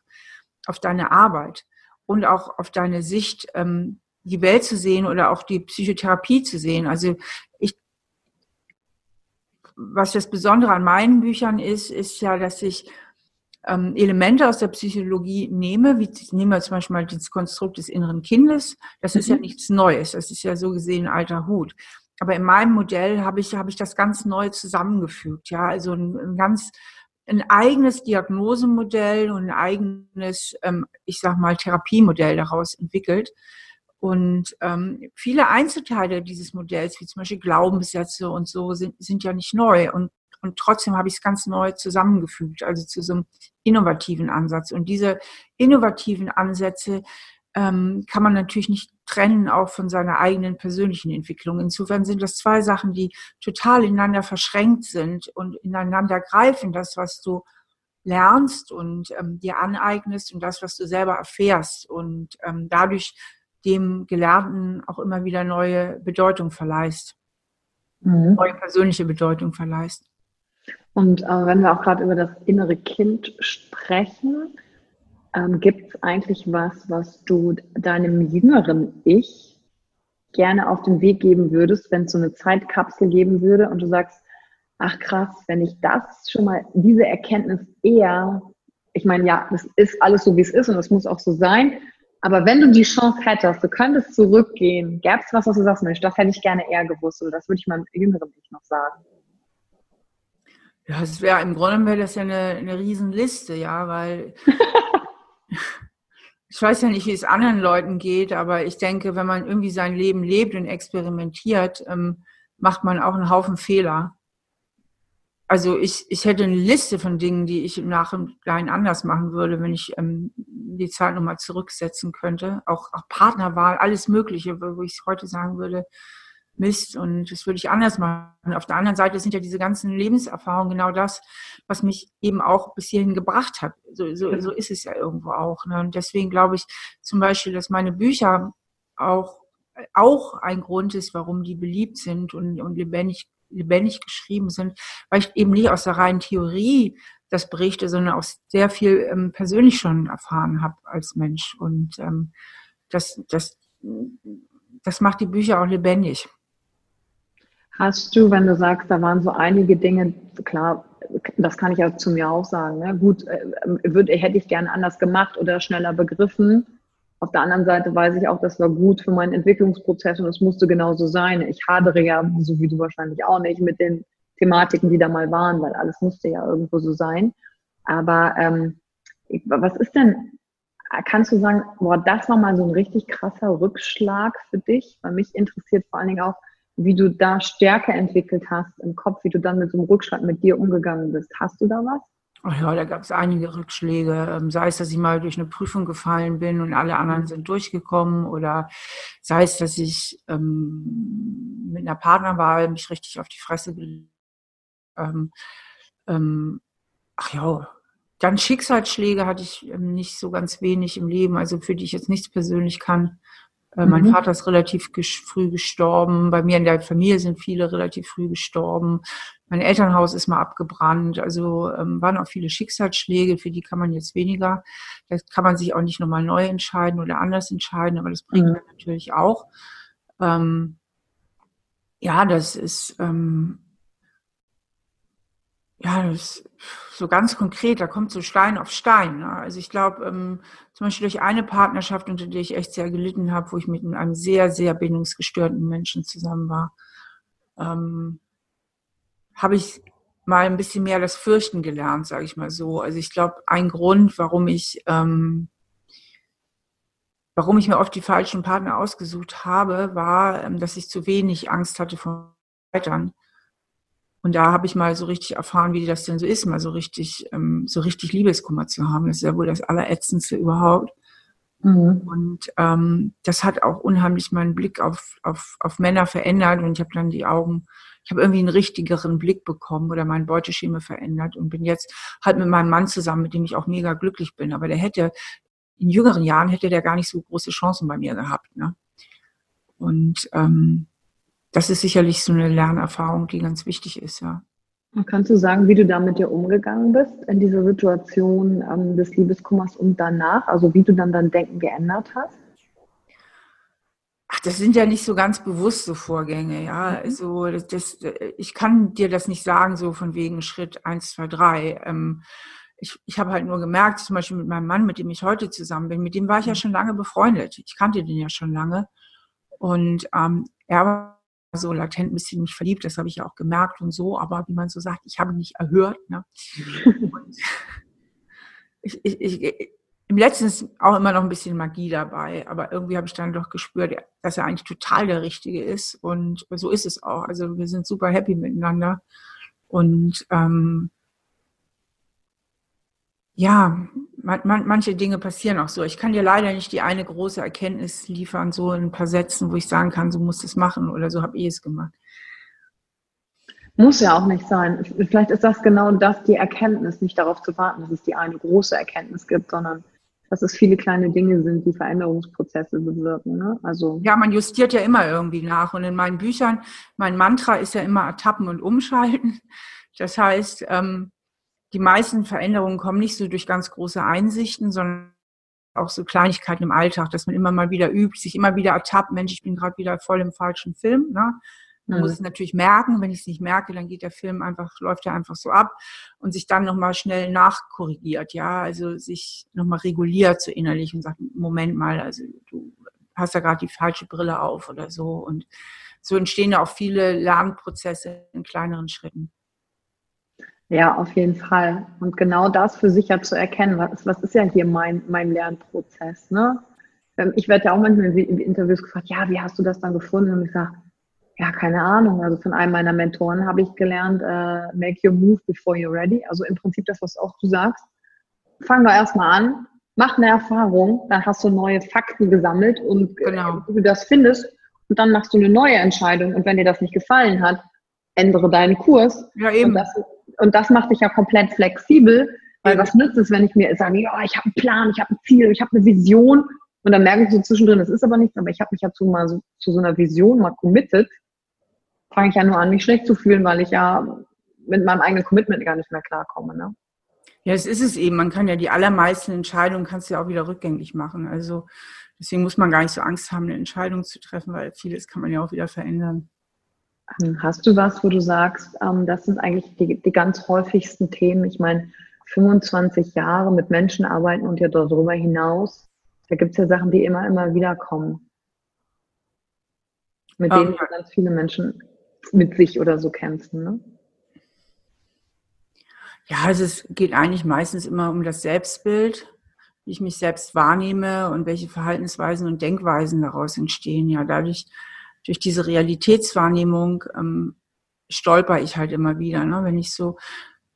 auf deine Arbeit und auch auf deine Sicht, ähm, die Welt zu sehen oder auch die Psychotherapie zu sehen. Also was das Besondere an meinen Büchern ist, ist ja, dass ich ähm, Elemente aus der Psychologie nehme, wie nehmen wir zum Beispiel mal das Konstrukt des inneren Kindes. Das mhm. ist ja mhm. nichts Neues. Das ist ja so gesehen ein alter Hut. Aber in meinem Modell habe ich, habe ich das ganz neu zusammengefügt. Ja, also ein, ein ganz, ein eigenes Diagnosemodell und ein eigenes, ähm, ich sag mal, Therapiemodell daraus entwickelt. Und ähm, viele Einzelteile dieses Modells, wie zum Beispiel Glaubenssätze und so, sind, sind ja nicht neu. Und, und trotzdem habe ich es ganz neu zusammengefügt, also zu so einem innovativen Ansatz. Und diese innovativen Ansätze ähm, kann man natürlich nicht trennen, auch von seiner eigenen persönlichen Entwicklung. Insofern sind das zwei Sachen, die total ineinander verschränkt sind und ineinander greifen. Das, was du lernst und ähm, dir aneignest und das, was du selber erfährst. Und ähm, dadurch dem Gelernten auch immer wieder neue Bedeutung verleihst, mhm. neue persönliche Bedeutung verleihst. Und äh, wenn wir auch gerade über das innere Kind sprechen, ähm, gibt es eigentlich was, was du deinem jüngeren Ich gerne auf den Weg geben würdest, wenn es so eine Zeitkapsel geben würde und du sagst, ach krass, wenn ich das schon mal, diese Erkenntnis eher, ich meine, ja, das ist alles so, wie es ist und es muss auch so sein, aber wenn du die Chance hättest, du könntest zurückgehen, gäbe es was, was du sagst, Mensch, das hätte ich gerne eher gewusst oder das würde ich meinem jüngeren Ich noch sagen. Ja, es wäre im Grunde wäre das ja eine, eine Riesenliste, ja, weil ich weiß ja nicht, wie es anderen Leuten geht, aber ich denke, wenn man irgendwie sein Leben lebt und experimentiert, ähm, macht man auch einen Haufen Fehler also ich, ich hätte eine Liste von Dingen, die ich im Nachhinein anders machen würde, wenn ich ähm, die Zeit nochmal zurücksetzen könnte. Auch, auch Partnerwahl, alles Mögliche, wo ich heute sagen würde, Mist und das würde ich anders machen. Auf der anderen Seite sind ja diese ganzen Lebenserfahrungen genau das, was mich eben auch bis hierhin gebracht hat. So, so, so ist es ja irgendwo auch. Ne? Und deswegen glaube ich zum Beispiel, dass meine Bücher auch, auch ein Grund ist, warum die beliebt sind und, und lebendig lebendig geschrieben sind, weil ich eben nicht aus der reinen Theorie das berichte, sondern auch sehr viel ähm, persönlich schon erfahren habe als Mensch. Und ähm, das, das, das macht die Bücher auch lebendig. Hast du, wenn du sagst, da waren so einige Dinge, klar, das kann ich ja zu mir auch sagen, ne? gut, äh, würde, hätte ich gerne anders gemacht oder schneller begriffen. Auf der anderen Seite weiß ich auch, das war gut für meinen Entwicklungsprozess und es musste genauso sein. Ich hadere ja, so wie du wahrscheinlich auch nicht, mit den Thematiken, die da mal waren, weil alles musste ja irgendwo so sein. Aber ähm, was ist denn, kannst du sagen, boah, das war mal so ein richtig krasser Rückschlag für dich? Weil mich interessiert vor allen Dingen auch, wie du da Stärke entwickelt hast im Kopf, wie du dann mit so einem Rückschlag mit dir umgegangen bist. Hast du da was? Ach ja, da gab es einige Rückschläge. Ähm, sei es, dass ich mal durch eine Prüfung gefallen bin und alle anderen mhm. sind durchgekommen oder sei es, dass ich ähm, mit einer Partnerwahl mich richtig auf die Fresse ähm, ähm, ach ja, dann Schicksalsschläge hatte ich ähm, nicht so ganz wenig im Leben, also für die ich jetzt nichts persönlich kann. Äh, mein mhm. Vater ist relativ früh gestorben. Bei mir in der Familie sind viele relativ früh gestorben. Mein Elternhaus ist mal abgebrannt. Also ähm, waren auch viele Schicksalsschläge, für die kann man jetzt weniger. Da kann man sich auch nicht nochmal neu entscheiden oder anders entscheiden, aber das bringt mhm. natürlich auch. Ähm, ja, das ist ähm, ja, das ist so ganz konkret, da kommt so Stein auf Stein. Ne? Also ich glaube, ähm, zum Beispiel durch eine Partnerschaft, unter der ich echt sehr gelitten habe, wo ich mit einem sehr, sehr bindungsgestörten Menschen zusammen war, ähm, habe ich mal ein bisschen mehr das Fürchten gelernt, sage ich mal so. Also ich glaube, ein Grund, warum ich, ähm, warum ich mir oft die falschen Partner ausgesucht habe, war, ähm, dass ich zu wenig Angst hatte vor Scheitern. Und da habe ich mal so richtig erfahren, wie das denn so ist, mal so richtig, ähm, so richtig Liebeskummer zu haben. Das ist ja wohl das Allerätzendste überhaupt. Mhm. Und ähm, das hat auch unheimlich meinen Blick auf, auf, auf Männer verändert. Und ich habe dann die Augen, ich habe irgendwie einen richtigeren Blick bekommen oder mein Beuteschema verändert und bin jetzt halt mit meinem Mann zusammen, mit dem ich auch mega glücklich bin. Aber der hätte, in jüngeren Jahren hätte der gar nicht so große Chancen bei mir gehabt. Ne? Und ähm, das ist sicherlich so eine Lernerfahrung, die ganz wichtig ist, ja. Kannst du sagen, wie du da mit dir umgegangen bist in dieser Situation ähm, des Liebeskummers und danach? Also wie du dann dein Denken geändert hast? Ach, das sind ja nicht so ganz bewusste Vorgänge, ja. Mhm. Also das, ich kann dir das nicht sagen, so von wegen Schritt eins, zwei, drei. Ähm, ich, ich habe halt nur gemerkt, zum Beispiel mit meinem Mann, mit dem ich heute zusammen bin, mit dem war ich ja mhm. schon lange befreundet. Ich kannte den ja schon lange. Und ähm, er war so latent ein bisschen mich verliebt, das habe ich ja auch gemerkt und so, aber wie man so sagt, ich habe nicht erhört. Ne? ich, ich, ich, Im letzten ist auch immer noch ein bisschen Magie dabei, aber irgendwie habe ich dann doch gespürt, dass er eigentlich total der Richtige ist und so ist es auch. Also wir sind super happy miteinander und ähm, ja, man, man, manche Dinge passieren auch so. Ich kann dir leider nicht die eine große Erkenntnis liefern, so in ein paar Sätzen, wo ich sagen kann, so musst du es machen oder so habe ich es gemacht. Muss ja auch nicht sein. Vielleicht ist das genau das, die Erkenntnis, nicht darauf zu warten, dass es die eine große Erkenntnis gibt, sondern dass es viele kleine Dinge sind, die Veränderungsprozesse bewirken. Ne? Also ja, man justiert ja immer irgendwie nach. Und in meinen Büchern, mein Mantra ist ja immer Ertappen und Umschalten. Das heißt, ähm, die meisten Veränderungen kommen nicht so durch ganz große Einsichten, sondern auch so Kleinigkeiten im Alltag, dass man immer mal wieder übt, sich immer wieder ertappt, Mensch, ich bin gerade wieder voll im falschen Film. Ne? Man mhm. muss es natürlich merken. Wenn ich es nicht merke, dann geht der Film einfach, läuft er einfach so ab und sich dann nochmal schnell nachkorrigiert, ja, also sich nochmal reguliert so innerlich und sagt, Moment mal, also du hast ja gerade die falsche Brille auf oder so. Und so entstehen ja auch viele Lernprozesse in kleineren Schritten. Ja, auf jeden Fall. Und genau das für sich ja zu erkennen, was, was ist ja hier mein, mein Lernprozess. Ne? Ähm, ich werde ja auch manchmal in Interviews gefragt, ja, wie hast du das dann gefunden? Und ich sage, ja, keine Ahnung. Also von einem meiner Mentoren habe ich gelernt, uh, make your move before you're ready. Also im Prinzip das, was auch du sagst. Fang doch erstmal an, mach eine Erfahrung, dann hast du neue Fakten gesammelt und äh, genau. du das findest. Und dann machst du eine neue Entscheidung. Und wenn dir das nicht gefallen hat, ändere deinen Kurs. Ja, eben. Und das, und das macht dich ja komplett flexibel, weil was nützt es, wenn ich mir sage, ja, ich habe einen Plan, ich habe ein Ziel, ich habe eine Vision und dann merke ich so zwischendrin, das ist aber nichts, aber ich habe mich ja zu, mal so, zu so einer Vision mal committed, fange ich ja nur an, mich schlecht zu fühlen, weil ich ja mit meinem eigenen Commitment gar nicht mehr klarkomme. Ne? Ja, es ist es eben. Man kann ja die allermeisten Entscheidungen kannst du ja auch wieder rückgängig machen. Also deswegen muss man gar nicht so Angst haben, eine Entscheidung zu treffen, weil vieles kann man ja auch wieder verändern. Ähm, hast du was, wo du sagst, ähm, das sind eigentlich die, die ganz häufigsten Themen? Ich meine, 25 Jahre mit Menschen arbeiten und ja darüber hinaus, da gibt es ja Sachen, die immer, immer wieder kommen. Mit denen um, ganz viele Menschen mit sich oder so kämpfen. Ne? Ja, also es geht eigentlich meistens immer um das Selbstbild, wie ich mich selbst wahrnehme und welche Verhaltensweisen und Denkweisen daraus entstehen. Ja, dadurch durch diese Realitätswahrnehmung ähm, stolper ich halt immer wieder, ne? wenn ich so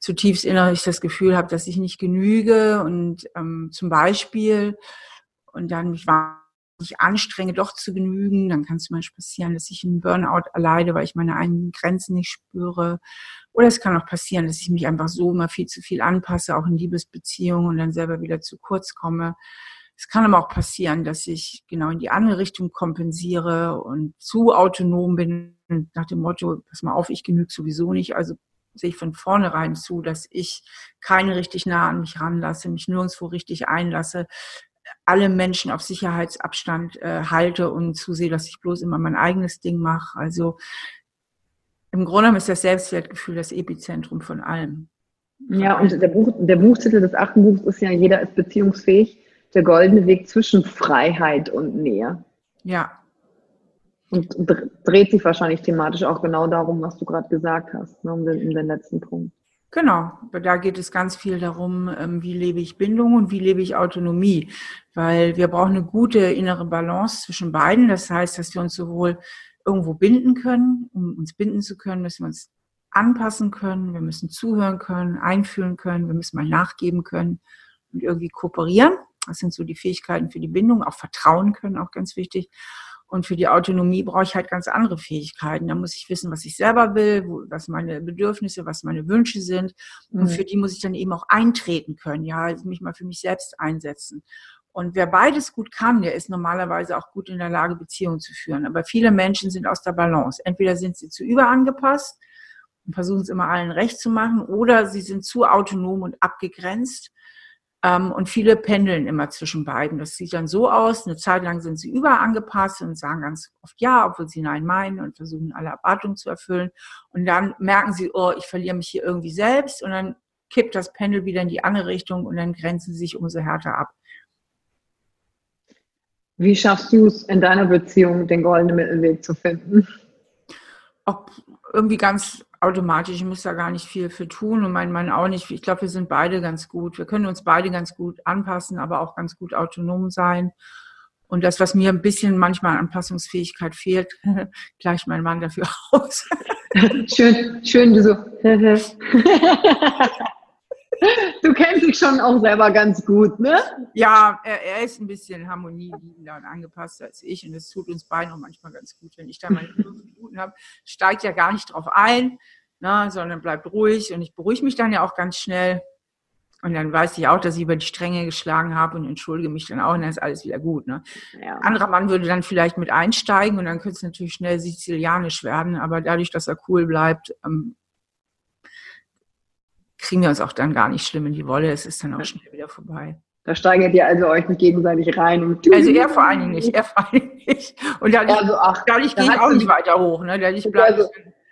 zutiefst innerlich das Gefühl habe, dass ich nicht genüge und ähm, zum Beispiel und dann mich wahnsinnig anstrenge, doch zu genügen, dann kann es zum Beispiel passieren, dass ich einen Burnout erleide, weil ich meine eigenen Grenzen nicht spüre. Oder es kann auch passieren, dass ich mich einfach so immer viel zu viel anpasse, auch in Liebesbeziehungen und dann selber wieder zu kurz komme. Es kann aber auch passieren, dass ich genau in die andere Richtung kompensiere und zu autonom bin, nach dem Motto, pass mal auf, ich genüge sowieso nicht, also sehe ich von vornherein zu, dass ich keine richtig nah an mich ranlasse, mich nirgendwo richtig einlasse, alle Menschen auf Sicherheitsabstand äh, halte und zusehe, dass ich bloß immer mein eigenes Ding mache. Also im Grunde genommen ist das Selbstwertgefühl das Epizentrum von allem. Ja, und der, Buch, der Buchtitel des achten Buchs ist ja Jeder ist beziehungsfähig, der goldene Weg zwischen Freiheit und Nähe. Ja. Und dreht sich wahrscheinlich thematisch auch genau darum, was du gerade gesagt hast, ne, um, den, um den letzten Punkt. Genau, da geht es ganz viel darum, ähm, wie lebe ich Bindung und wie lebe ich Autonomie, weil wir brauchen eine gute innere Balance zwischen beiden. Das heißt, dass wir uns sowohl irgendwo binden können, um uns binden zu können, müssen wir uns anpassen können, wir müssen zuhören können, einfühlen können, wir müssen mal nachgeben können und irgendwie kooperieren. Das sind so die Fähigkeiten für die Bindung, auch vertrauen können, auch ganz wichtig. Und für die Autonomie brauche ich halt ganz andere Fähigkeiten. Da muss ich wissen, was ich selber will, wo, was meine Bedürfnisse, was meine Wünsche sind. Und mhm. für die muss ich dann eben auch eintreten können, ja, also mich mal für mich selbst einsetzen. Und wer beides gut kann, der ist normalerweise auch gut in der Lage, Beziehungen zu führen. Aber viele Menschen sind aus der Balance. Entweder sind sie zu überangepasst und versuchen es immer allen recht zu machen, oder sie sind zu autonom und abgegrenzt und viele pendeln immer zwischen beiden. Das sieht dann so aus, eine Zeit lang sind sie überangepasst und sagen ganz oft ja, obwohl sie nein meinen und versuchen alle Erwartungen zu erfüllen. Und dann merken sie, oh, ich verliere mich hier irgendwie selbst und dann kippt das Pendel wieder in die andere Richtung und dann grenzen sie sich umso härter ab. Wie schaffst du es in deiner Beziehung, den goldenen Mittelweg zu finden? Auch irgendwie ganz automatisch. Ich muss da gar nicht viel für tun und mein Mann auch nicht. Ich glaube, wir sind beide ganz gut. Wir können uns beide ganz gut anpassen, aber auch ganz gut autonom sein. Und das, was mir ein bisschen manchmal Anpassungsfähigkeit fehlt, gleicht mein Mann dafür aus. schön, schön, du so. du kennst dich schon auch selber ganz gut, ne? Ja, er, er ist ein bisschen harmonieliebender und angepasster als ich und es tut uns beiden auch manchmal ganz gut, wenn ich da meine fünf Minuten habe, steigt ja gar nicht drauf ein, ne, sondern bleibt ruhig und ich beruhige mich dann ja auch ganz schnell und dann weiß ich auch, dass ich über die Stränge geschlagen habe und entschuldige mich dann auch und dann ist alles wieder gut. Ne? Ja. Ein anderer Mann würde dann vielleicht mit einsteigen und dann könnte es natürlich schnell sizilianisch werden, aber dadurch, dass er cool bleibt, ähm, kriegen wir uns auch dann gar nicht schlimm in die Wolle. Es ist dann auch schnell wieder vorbei. Da steigert ihr also euch nicht gegenseitig rein. Und also er vor allen Dingen nicht, er vor allen Dingen nicht. Und dadurch, also, ach, dadurch gehe ich auch nicht weiter hoch. Ne? Dadurch bleibe also,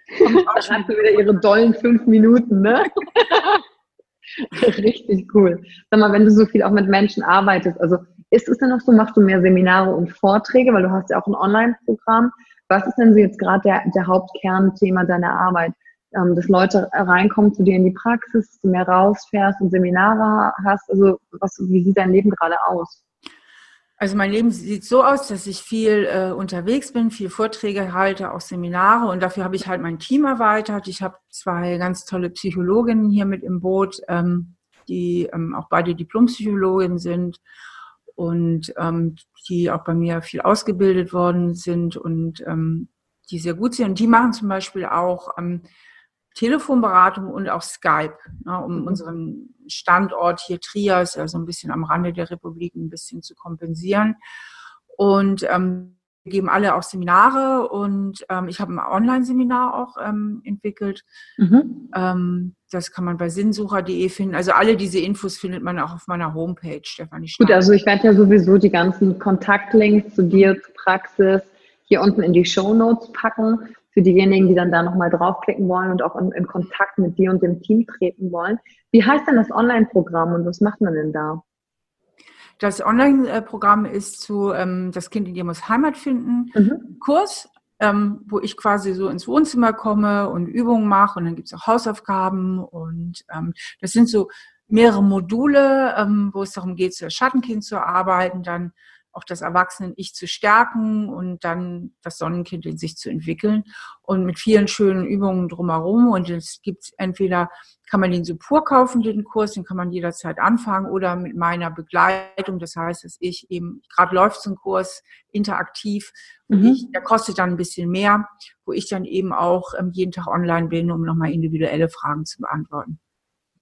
da hat sie wieder ihre dollen fünf Minuten, ne? Richtig cool. Sag mal, wenn du so viel auch mit Menschen arbeitest, also ist es denn noch so, machst du mehr Seminare und Vorträge, weil du hast ja auch ein Online-Programm. Was ist denn so jetzt gerade der, der Hauptkernthema deiner Arbeit? Ähm, dass Leute reinkommen zu dir in die Praxis, du mehr rausfährst und Seminare hast? Also was, wie sieht dein Leben gerade aus? Also mein Leben sieht so aus, dass ich viel äh, unterwegs bin, viel Vorträge halte, auch Seminare und dafür habe ich halt mein Team erweitert. Ich habe zwei ganz tolle Psychologinnen hier mit im Boot, ähm, die ähm, auch beide Diplompsychologinnen sind und ähm, die auch bei mir viel ausgebildet worden sind und ähm, die sehr gut sind. Und die machen zum Beispiel auch ähm, Telefonberatung und auch Skype, ne, um mhm. unseren Standort hier Trias, also ein bisschen am Rande der Republik, ein bisschen zu kompensieren. Und ähm, wir geben alle auch Seminare und ähm, ich habe ein Online-Seminar auch ähm, entwickelt. Mhm. Ähm, das kann man bei sinnsucher.de finden. Also alle diese Infos findet man auch auf meiner Homepage, Stefanie Gut, also ich werde ja sowieso die ganzen Kontaktlinks zu dir, zur Praxis hier unten in die Show Notes packen für diejenigen, die dann da nochmal draufklicken wollen und auch in, in, Kontakt mit dir und dem Team treten wollen. Wie heißt denn das Online-Programm und was macht man denn da? Das Online-Programm ist zu ähm, Das Kind in dir muss Heimat finden, mhm. Kurs, ähm, wo ich quasi so ins Wohnzimmer komme und Übungen mache und dann gibt es auch Hausaufgaben und ähm, das sind so mehrere Module, ähm, wo es darum geht, zu das Schattenkind zu arbeiten, dann auch das Erwachsenen-Ich zu stärken und dann das Sonnenkind in sich zu entwickeln und mit vielen schönen Übungen drumherum. Und es gibt entweder, kann man den so pur kaufen, den Kurs, den kann man jederzeit anfangen oder mit meiner Begleitung. Das heißt, dass ich eben, gerade läuft so ein Kurs interaktiv, mhm. ich, der kostet dann ein bisschen mehr, wo ich dann eben auch ähm, jeden Tag online bin, um nochmal individuelle Fragen zu beantworten.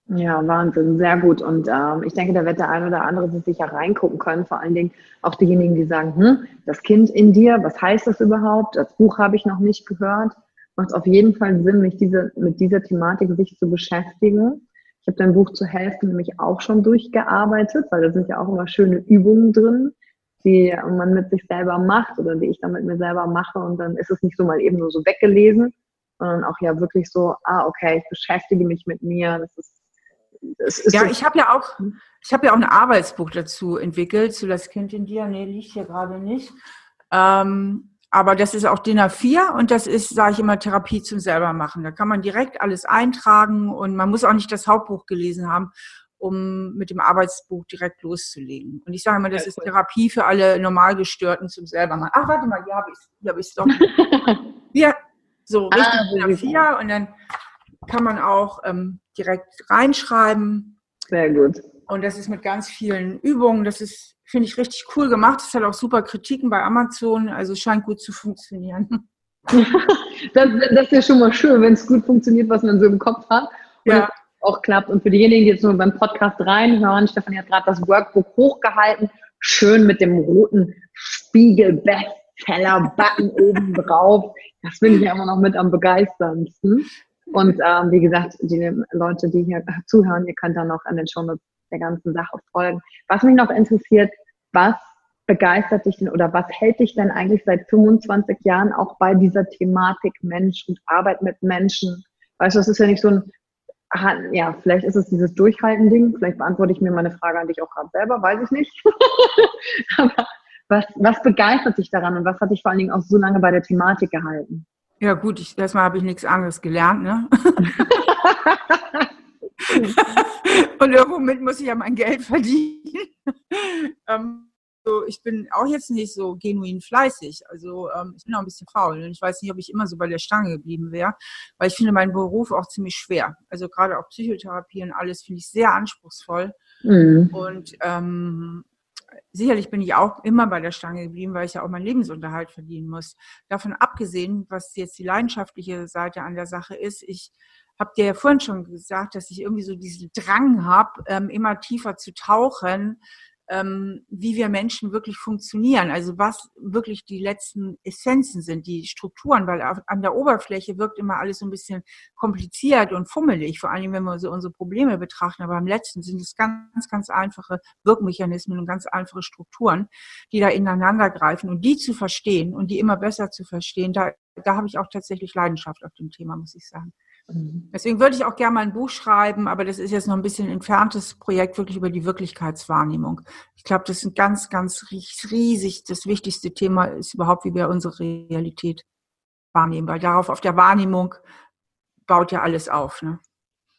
Ja, Wahnsinn, sehr gut. Und ähm, ich denke, da wird der ein oder andere sich sicher reingucken können. Vor allen Dingen auch diejenigen, die sagen, hm, das Kind in dir, was heißt das überhaupt? Das Buch habe ich noch nicht gehört. Macht auf jeden Fall Sinn, mich diese, mit dieser Thematik sich zu beschäftigen. Ich habe dein Buch zur Hälfte nämlich auch schon durchgearbeitet, weil da sind ja auch immer schöne Übungen drin, die man mit sich selber macht oder die ich dann mit mir selber mache. Und dann ist es nicht so mal eben nur so weggelesen, sondern auch ja wirklich so, ah, okay, ich beschäftige mich mit mir. Das ist ja, ich habe ja auch, ich habe ja auch ein Arbeitsbuch dazu entwickelt, zu das Kind in dir. Nee, liegt hier gerade nicht. Ähm, aber das ist auch DIN A4 und das ist, sage ich immer, Therapie zum selber machen. Da kann man direkt alles eintragen und man muss auch nicht das Hauptbuch gelesen haben, um mit dem Arbeitsbuch direkt loszulegen. Und ich sage immer, das ja, ist cool. Therapie für alle Normalgestörten zum selber machen. Ach, warte mal, hier habe ich es hier doch. hier, so richtig ah, DIN A4 und dann kann man auch ähm, direkt reinschreiben. Sehr gut. Und das ist mit ganz vielen Übungen. Das ist, finde ich, richtig cool gemacht. Es hat auch super Kritiken bei Amazon. Also scheint gut zu funktionieren. das, das ist ja schon mal schön, wenn es gut funktioniert, was man so im Kopf hat. Und ja. auch klappt. Und für diejenigen, die jetzt nur beim Podcast reinhören, Stefan hat gerade das Workbook hochgehalten. Schön mit dem roten Spiegel-Bestseller-Button oben drauf. Das finde ich ja immer noch mit am begeisterndsten. Und ähm, wie gesagt, die Leute, die hier zuhören, ihr könnt dann noch an den Shownotes der ganzen Sache folgen. Was mich noch interessiert, was begeistert dich denn oder was hält dich denn eigentlich seit 25 Jahren auch bei dieser Thematik Mensch und Arbeit mit Menschen? Weißt du, das ist ja nicht so ein, ja, vielleicht ist es dieses Durchhalten-Ding, vielleicht beantworte ich mir meine Frage an dich auch gerade selber, weiß ich nicht. Aber was, was begeistert dich daran und was hat dich vor allen Dingen auch so lange bei der Thematik gehalten? Ja gut, ich, erstmal habe ich nichts anderes gelernt, ne? und irgendwomit muss ich ja mein Geld verdienen. ähm, so, ich bin auch jetzt nicht so genuin fleißig. Also ähm, ich bin auch ein bisschen faul. Und ich weiß nicht, ob ich immer so bei der Stange geblieben wäre, weil ich finde meinen Beruf auch ziemlich schwer. Also gerade auch Psychotherapie und alles finde ich sehr anspruchsvoll. Mhm. Und ähm, sicherlich bin ich auch immer bei der Stange geblieben, weil ich ja auch meinen Lebensunterhalt verdienen muss. Davon abgesehen, was jetzt die leidenschaftliche Seite an der Sache ist, ich habe dir ja vorhin schon gesagt, dass ich irgendwie so diesen Drang habe, ähm, immer tiefer zu tauchen, wie wir Menschen wirklich funktionieren. Also was wirklich die letzten Essenzen sind, die Strukturen, weil an der Oberfläche wirkt immer alles so ein bisschen kompliziert und fummelig, vor allem wenn wir so unsere Probleme betrachten. Aber am letzten sind es ganz, ganz einfache Wirkmechanismen und ganz einfache Strukturen, die da ineinander greifen und die zu verstehen und die immer besser zu verstehen, da, da habe ich auch tatsächlich Leidenschaft auf dem Thema, muss ich sagen. Mhm. Deswegen würde ich auch gerne mal ein Buch schreiben, aber das ist jetzt noch ein bisschen ein entferntes Projekt, wirklich über die Wirklichkeitswahrnehmung. Ich glaube, das ist ein ganz, ganz riesig, das wichtigste Thema ist überhaupt, wie wir unsere Realität wahrnehmen, weil darauf, auf der Wahrnehmung baut ja alles auf. Ne?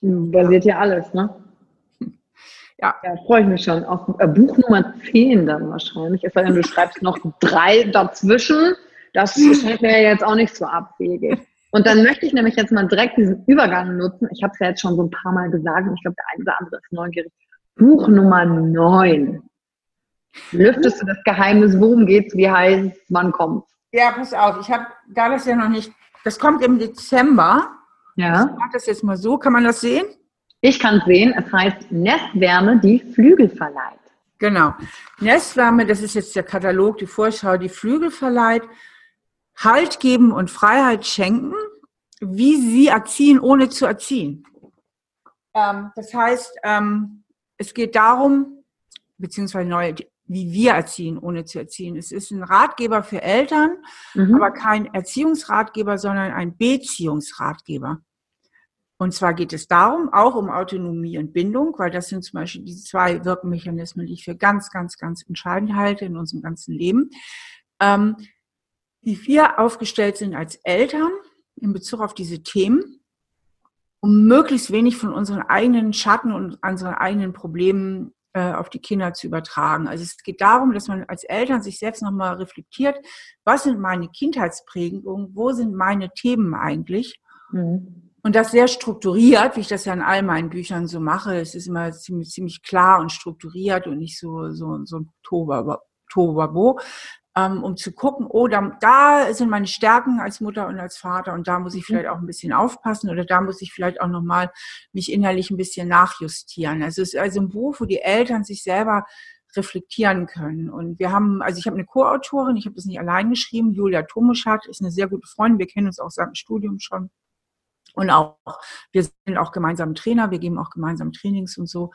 Basiert ja alles, ne? Ja. ja, freue ich mich schon. Auf äh, Buch Nummer 10 dann wahrscheinlich. Es sei denn, du schreibst noch drei dazwischen. Das scheint mir jetzt auch nicht so abwegig. Und dann möchte ich nämlich jetzt mal direkt diesen Übergang nutzen. Ich habe es ja jetzt schon so ein paar Mal gesagt und ich glaube, der eine oder andere ist neugierig. Buch Nummer 9. Lüftest du das Geheimnis, worum geht's, wie heißt wann kommt? Ja, pass auf, ich habe, da das ja noch nicht, das kommt im Dezember. Ja. Ich mache das jetzt mal so, kann man das sehen? Ich kann es sehen, es heißt Nestwärme, die Flügel verleiht. Genau. Nestwärme, das ist jetzt der Katalog, die Vorschau, die Flügel verleiht. Halt geben und Freiheit schenken, wie sie erziehen, ohne zu erziehen. Ähm, das heißt, ähm, es geht darum, beziehungsweise neu, wie wir erziehen, ohne zu erziehen. Es ist ein Ratgeber für Eltern, mhm. aber kein Erziehungsratgeber, sondern ein Beziehungsratgeber. Und zwar geht es darum, auch um Autonomie und Bindung, weil das sind zum Beispiel die zwei Wirkmechanismen, die ich für ganz, ganz, ganz entscheidend halte in unserem ganzen Leben. Ähm, wie wir aufgestellt sind als Eltern in Bezug auf diese Themen, um möglichst wenig von unseren eigenen Schatten und unseren eigenen Problemen äh, auf die Kinder zu übertragen. Also es geht darum, dass man als Eltern sich selbst nochmal reflektiert, was sind meine Kindheitsprägungen, wo sind meine Themen eigentlich? Mhm. Und das sehr strukturiert, wie ich das ja in all meinen Büchern so mache. Es ist immer ziemlich, ziemlich klar und strukturiert und nicht so, so, so ein Tobabo. Ähm, um zu gucken, oh, da, da sind meine Stärken als Mutter und als Vater und da muss ich mhm. vielleicht auch ein bisschen aufpassen oder da muss ich vielleicht auch nochmal mich innerlich ein bisschen nachjustieren. Also es ist also ein Buch, wo die Eltern sich selber reflektieren können. Und wir haben, also ich habe eine Co-Autorin, ich habe das nicht allein geschrieben, Julia Tomuschat ist eine sehr gute Freundin, wir kennen uns auch seit dem Studium schon. Und auch, wir sind auch gemeinsam Trainer, wir geben auch gemeinsam Trainings und so.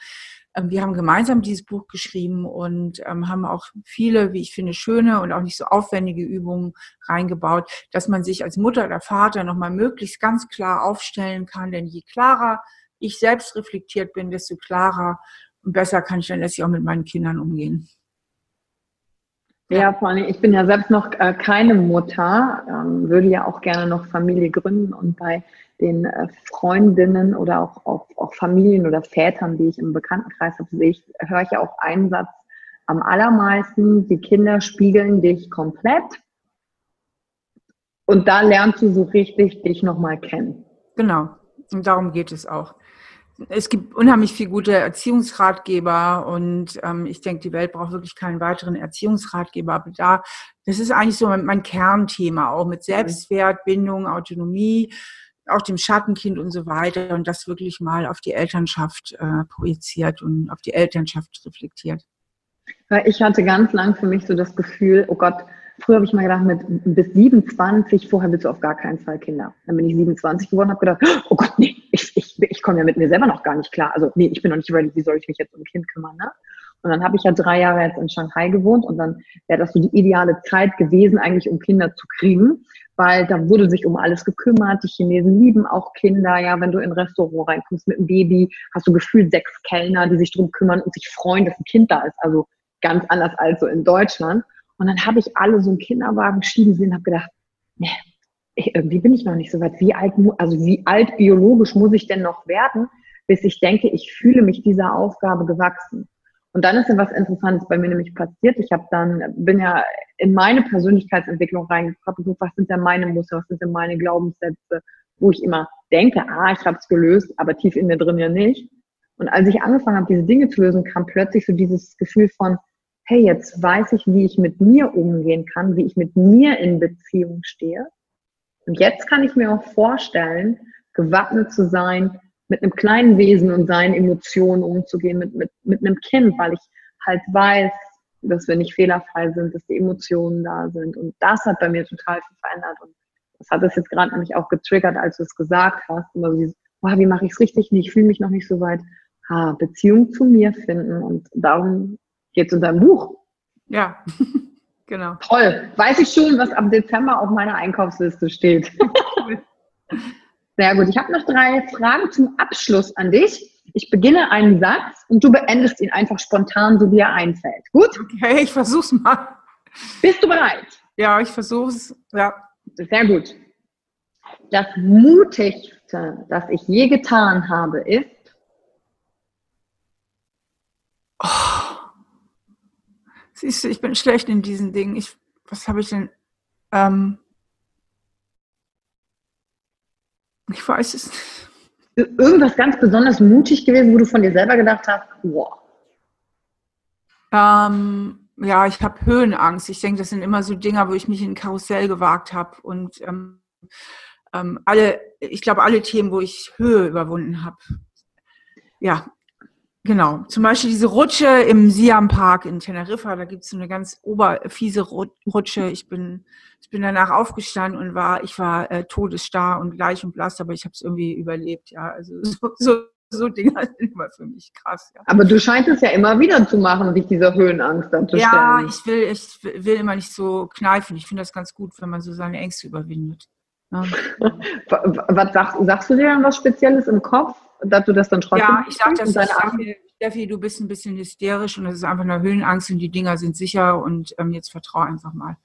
Ähm, wir haben gemeinsam dieses Buch geschrieben und ähm, haben auch viele, wie ich finde, schöne und auch nicht so aufwendige Übungen reingebaut, dass man sich als Mutter oder Vater nochmal möglichst ganz klar aufstellen kann. Denn je klarer ich selbst reflektiert bin, desto klarer und besser kann ich dann letztlich auch mit meinen Kindern umgehen. Ja, vor allem, ich bin ja selbst noch äh, keine Mutter, ähm, würde ja auch gerne noch Familie gründen und bei den äh, Freundinnen oder auch, auch, auch Familien oder Vätern, die ich im Bekanntenkreis habe, sehe ich, höre ich ja auch einen Satz am allermeisten, die Kinder spiegeln dich komplett und da lernst du so richtig dich nochmal kennen. Genau, und darum geht es auch. Es gibt unheimlich viele gute Erziehungsratgeber und ähm, ich denke, die Welt braucht wirklich keinen weiteren Erziehungsratgeber. Aber da, das ist eigentlich so mein, mein Kernthema, auch mit Selbstwert, Bindung, Autonomie auch dem Schattenkind und so weiter und das wirklich mal auf die Elternschaft äh, projiziert und auf die Elternschaft reflektiert. Weil ich hatte ganz lang für mich so das Gefühl, oh Gott, früher habe ich mal gedacht, mit bis 27, vorher willst du auf gar keinen Fall Kinder. Dann bin ich 27 geworden und habe gedacht, oh Gott, nee, ich, komme ja mit mir selber noch gar nicht klar. Also nee, ich bin noch nicht ready, wie soll ich mich jetzt um ein Kind kümmern, ne? Und dann habe ich ja drei Jahre jetzt in Shanghai gewohnt und dann wäre das so die ideale Zeit gewesen, eigentlich um Kinder zu kriegen weil da wurde sich um alles gekümmert. Die Chinesen lieben auch Kinder. Ja, wenn du in ein Restaurant reinkommst mit einem Baby, hast du gefühlt sechs Kellner, die sich drum kümmern und sich freuen, dass ein Kind da ist. Also ganz anders als so in Deutschland. Und dann habe ich alle so einen Kinderwagen schieben sehen und habe gedacht, nee, irgendwie bin ich noch nicht so weit. Wie alt, also wie alt biologisch muss ich denn noch werden, bis ich denke, ich fühle mich dieser Aufgabe gewachsen? Und dann ist ja was Interessantes bei mir nämlich passiert. Ich habe dann, bin ja in meine Persönlichkeitsentwicklung reingekommen, was sind denn meine Muster, was sind denn meine Glaubenssätze, wo ich immer denke, ah, ich habe es gelöst, aber tief in mir drin ja nicht. Und als ich angefangen habe, diese Dinge zu lösen, kam plötzlich so dieses Gefühl von, hey, jetzt weiß ich, wie ich mit mir umgehen kann, wie ich mit mir in Beziehung stehe. Und jetzt kann ich mir auch vorstellen, gewappnet zu sein, mit einem kleinen Wesen und seinen Emotionen umzugehen, mit, mit, mit einem Kind, weil ich halt weiß, dass wir nicht fehlerfrei sind, dass die Emotionen da sind. Und das hat bei mir total viel verändert. Und das hat es jetzt gerade nämlich auch getriggert, als du es gesagt hast. Immer so dieses, wow, wie mache ich es richtig? Ich fühle mich noch nicht so weit. Ha, Beziehung zu mir finden. Und darum geht es in deinem Buch. Ja, genau. Toll. Weiß ich schon, was ab Dezember auf meiner Einkaufsliste steht. Sehr gut. Ich habe noch drei Fragen zum Abschluss an dich. Ich beginne einen Satz und du beendest ihn einfach spontan, so wie er einfällt. Gut? Okay, ich versuch's mal. Bist du bereit? Ja, ich versuch's. Ja. Sehr gut. Das mutigste, das ich je getan habe, ist. Oh. Siehst du, ich bin schlecht in diesen Dingen. Ich, was habe ich denn? Ähm, Ich weiß es nicht. Irgendwas ganz besonders mutig gewesen, wo du von dir selber gedacht hast, wow. Ähm, ja, ich habe Höhenangst. Ich denke, das sind immer so Dinger, wo ich mich in ein Karussell gewagt habe. Und ähm, ähm, alle, ich glaube, alle Themen, wo ich Höhe überwunden habe. Ja, Genau, zum Beispiel diese Rutsche im Siam Park in Teneriffa, da gibt es so eine ganz oberfiese Rutsche. Ich bin, ich bin danach aufgestanden und war, ich war äh, todesstarr und gleich und blass, aber ich habe es irgendwie überlebt. Ja, also so, so, so Dinge sind immer für mich krass. Ja. Aber du scheinst es ja immer wieder zu machen, dich dieser Höhenangst dann zu stellen. Ja, ich will, ich will immer nicht so kneifen. Ich finde das ganz gut, wenn man so seine Ängste überwindet. Ja. was sagst, sagst du dir dann was Spezielles im Kopf? dass du das dann trotzdem. Ja, ich sage das. Ich sage, Steffi, du bist ein bisschen hysterisch und das ist einfach eine Höhenangst und die Dinger sind sicher und ähm, jetzt vertraue einfach mal.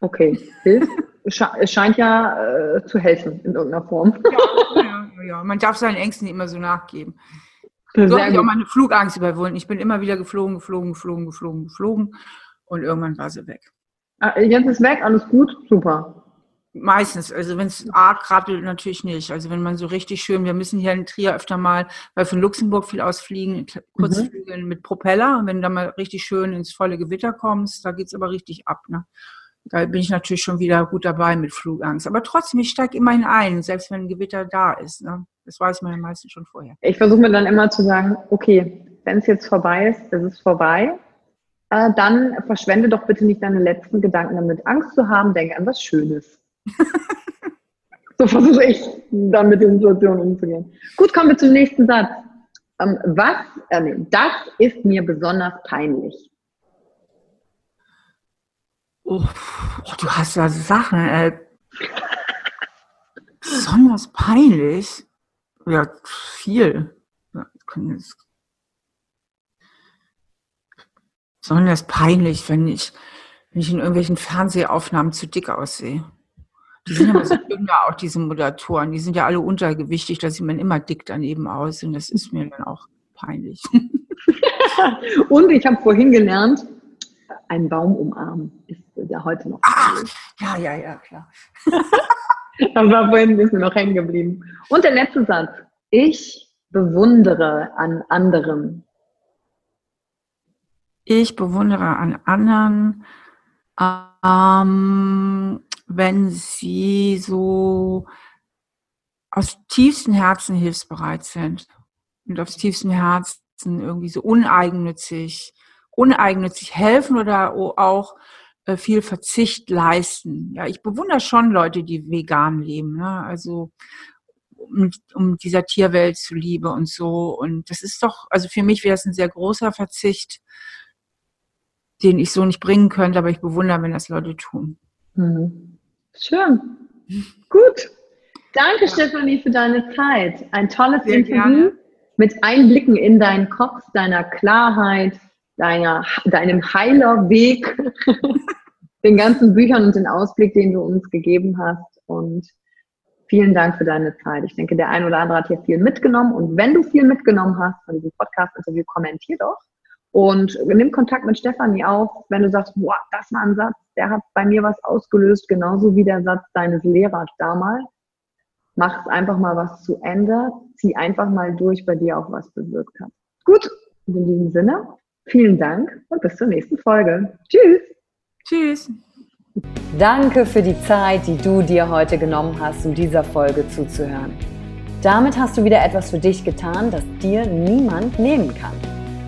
Okay, hilft. es scheint ja äh, zu helfen in irgendeiner Form. Ja, ja, ja, man darf seinen Ängsten nicht immer so nachgeben. So habe ich auch meine Flugangst überwunden. Ich bin immer wieder geflogen, geflogen, geflogen, geflogen, geflogen und irgendwann war sie weg. Ah, jetzt ist weg, alles gut, super. Meistens, also wenn es arg rappelt, natürlich nicht. Also wenn man so richtig schön, wir müssen hier in Trier öfter mal, weil von Luxemburg viel ausfliegen, Kurzflüge mhm. mit Propeller. Und wenn du da mal richtig schön ins volle Gewitter kommst, da geht's aber richtig ab. Ne? Da bin ich natürlich schon wieder gut dabei mit Flugangst. Aber trotzdem, ich steige immerhin ein, selbst wenn ein Gewitter da ist. Ne? Das weiß man ja meistens schon vorher. Ich versuche mir dann immer zu sagen, okay, wenn es jetzt vorbei ist, ist es vorbei. Äh, dann verschwende doch bitte nicht deine letzten Gedanken damit, Angst zu haben, denke an was Schönes. so versuche ich dann mit den Situationen umzugehen. Gut, kommen wir zum nächsten Satz. Ähm, was, äh, nee, das ist mir besonders peinlich. Oh, du hast ja Sachen, äh, besonders peinlich. Ja, viel. Ja, besonders peinlich, wenn ich, wenn ich in irgendwelchen Fernsehaufnahmen zu dick aussehe. Die sind immer so dünner, auch diese Moderatoren. Die sind ja alle untergewichtig, da sieht man immer dick daneben aus und das ist mir dann auch peinlich. und ich habe vorhin gelernt, ein Baum umarmen ist ja heute noch. Ach, ja, ja, ja, klar. das war vorhin ist mir noch hängen geblieben. Und der letzte Satz. Ich bewundere an anderen. Ich bewundere an anderen, ähm, wenn sie so aus tiefstem Herzen hilfsbereit sind und aus tiefstem Herzen irgendwie so uneigennützig, uneigennützig helfen oder auch äh, viel Verzicht leisten. Ja, ich bewundere schon Leute, die vegan leben. Ne? Also um, um dieser Tierwelt zuliebe und so. Und das ist doch, also für mich wäre es ein sehr großer Verzicht, den ich so nicht bringen könnte, aber ich bewundere, wenn das Leute tun. Mhm. Schön. Gut. Danke, ja. Stefanie, für deine Zeit. Ein tolles Sehr Interview gerne. mit Einblicken in deinen Kopf, deiner Klarheit, deiner, deinem Heilerweg, den ganzen Büchern und den Ausblick, den du uns gegeben hast. Und vielen Dank für deine Zeit. Ich denke, der ein oder andere hat hier viel mitgenommen. Und wenn du viel mitgenommen hast von diesem Podcast-Interview, kommentier doch. Und nimm Kontakt mit Stefanie auf, wenn du sagst, boah, das war ein Satz, der hat bei mir was ausgelöst, genauso wie der Satz deines Lehrers damals. Mach einfach mal was zu Ende, zieh einfach mal durch, bei dir auch was bewirkt hat. Gut, in diesem Sinne, vielen Dank und bis zur nächsten Folge. Tschüss. Tschüss. Danke für die Zeit, die du dir heute genommen hast, um dieser Folge zuzuhören. Damit hast du wieder etwas für dich getan, das dir niemand nehmen kann.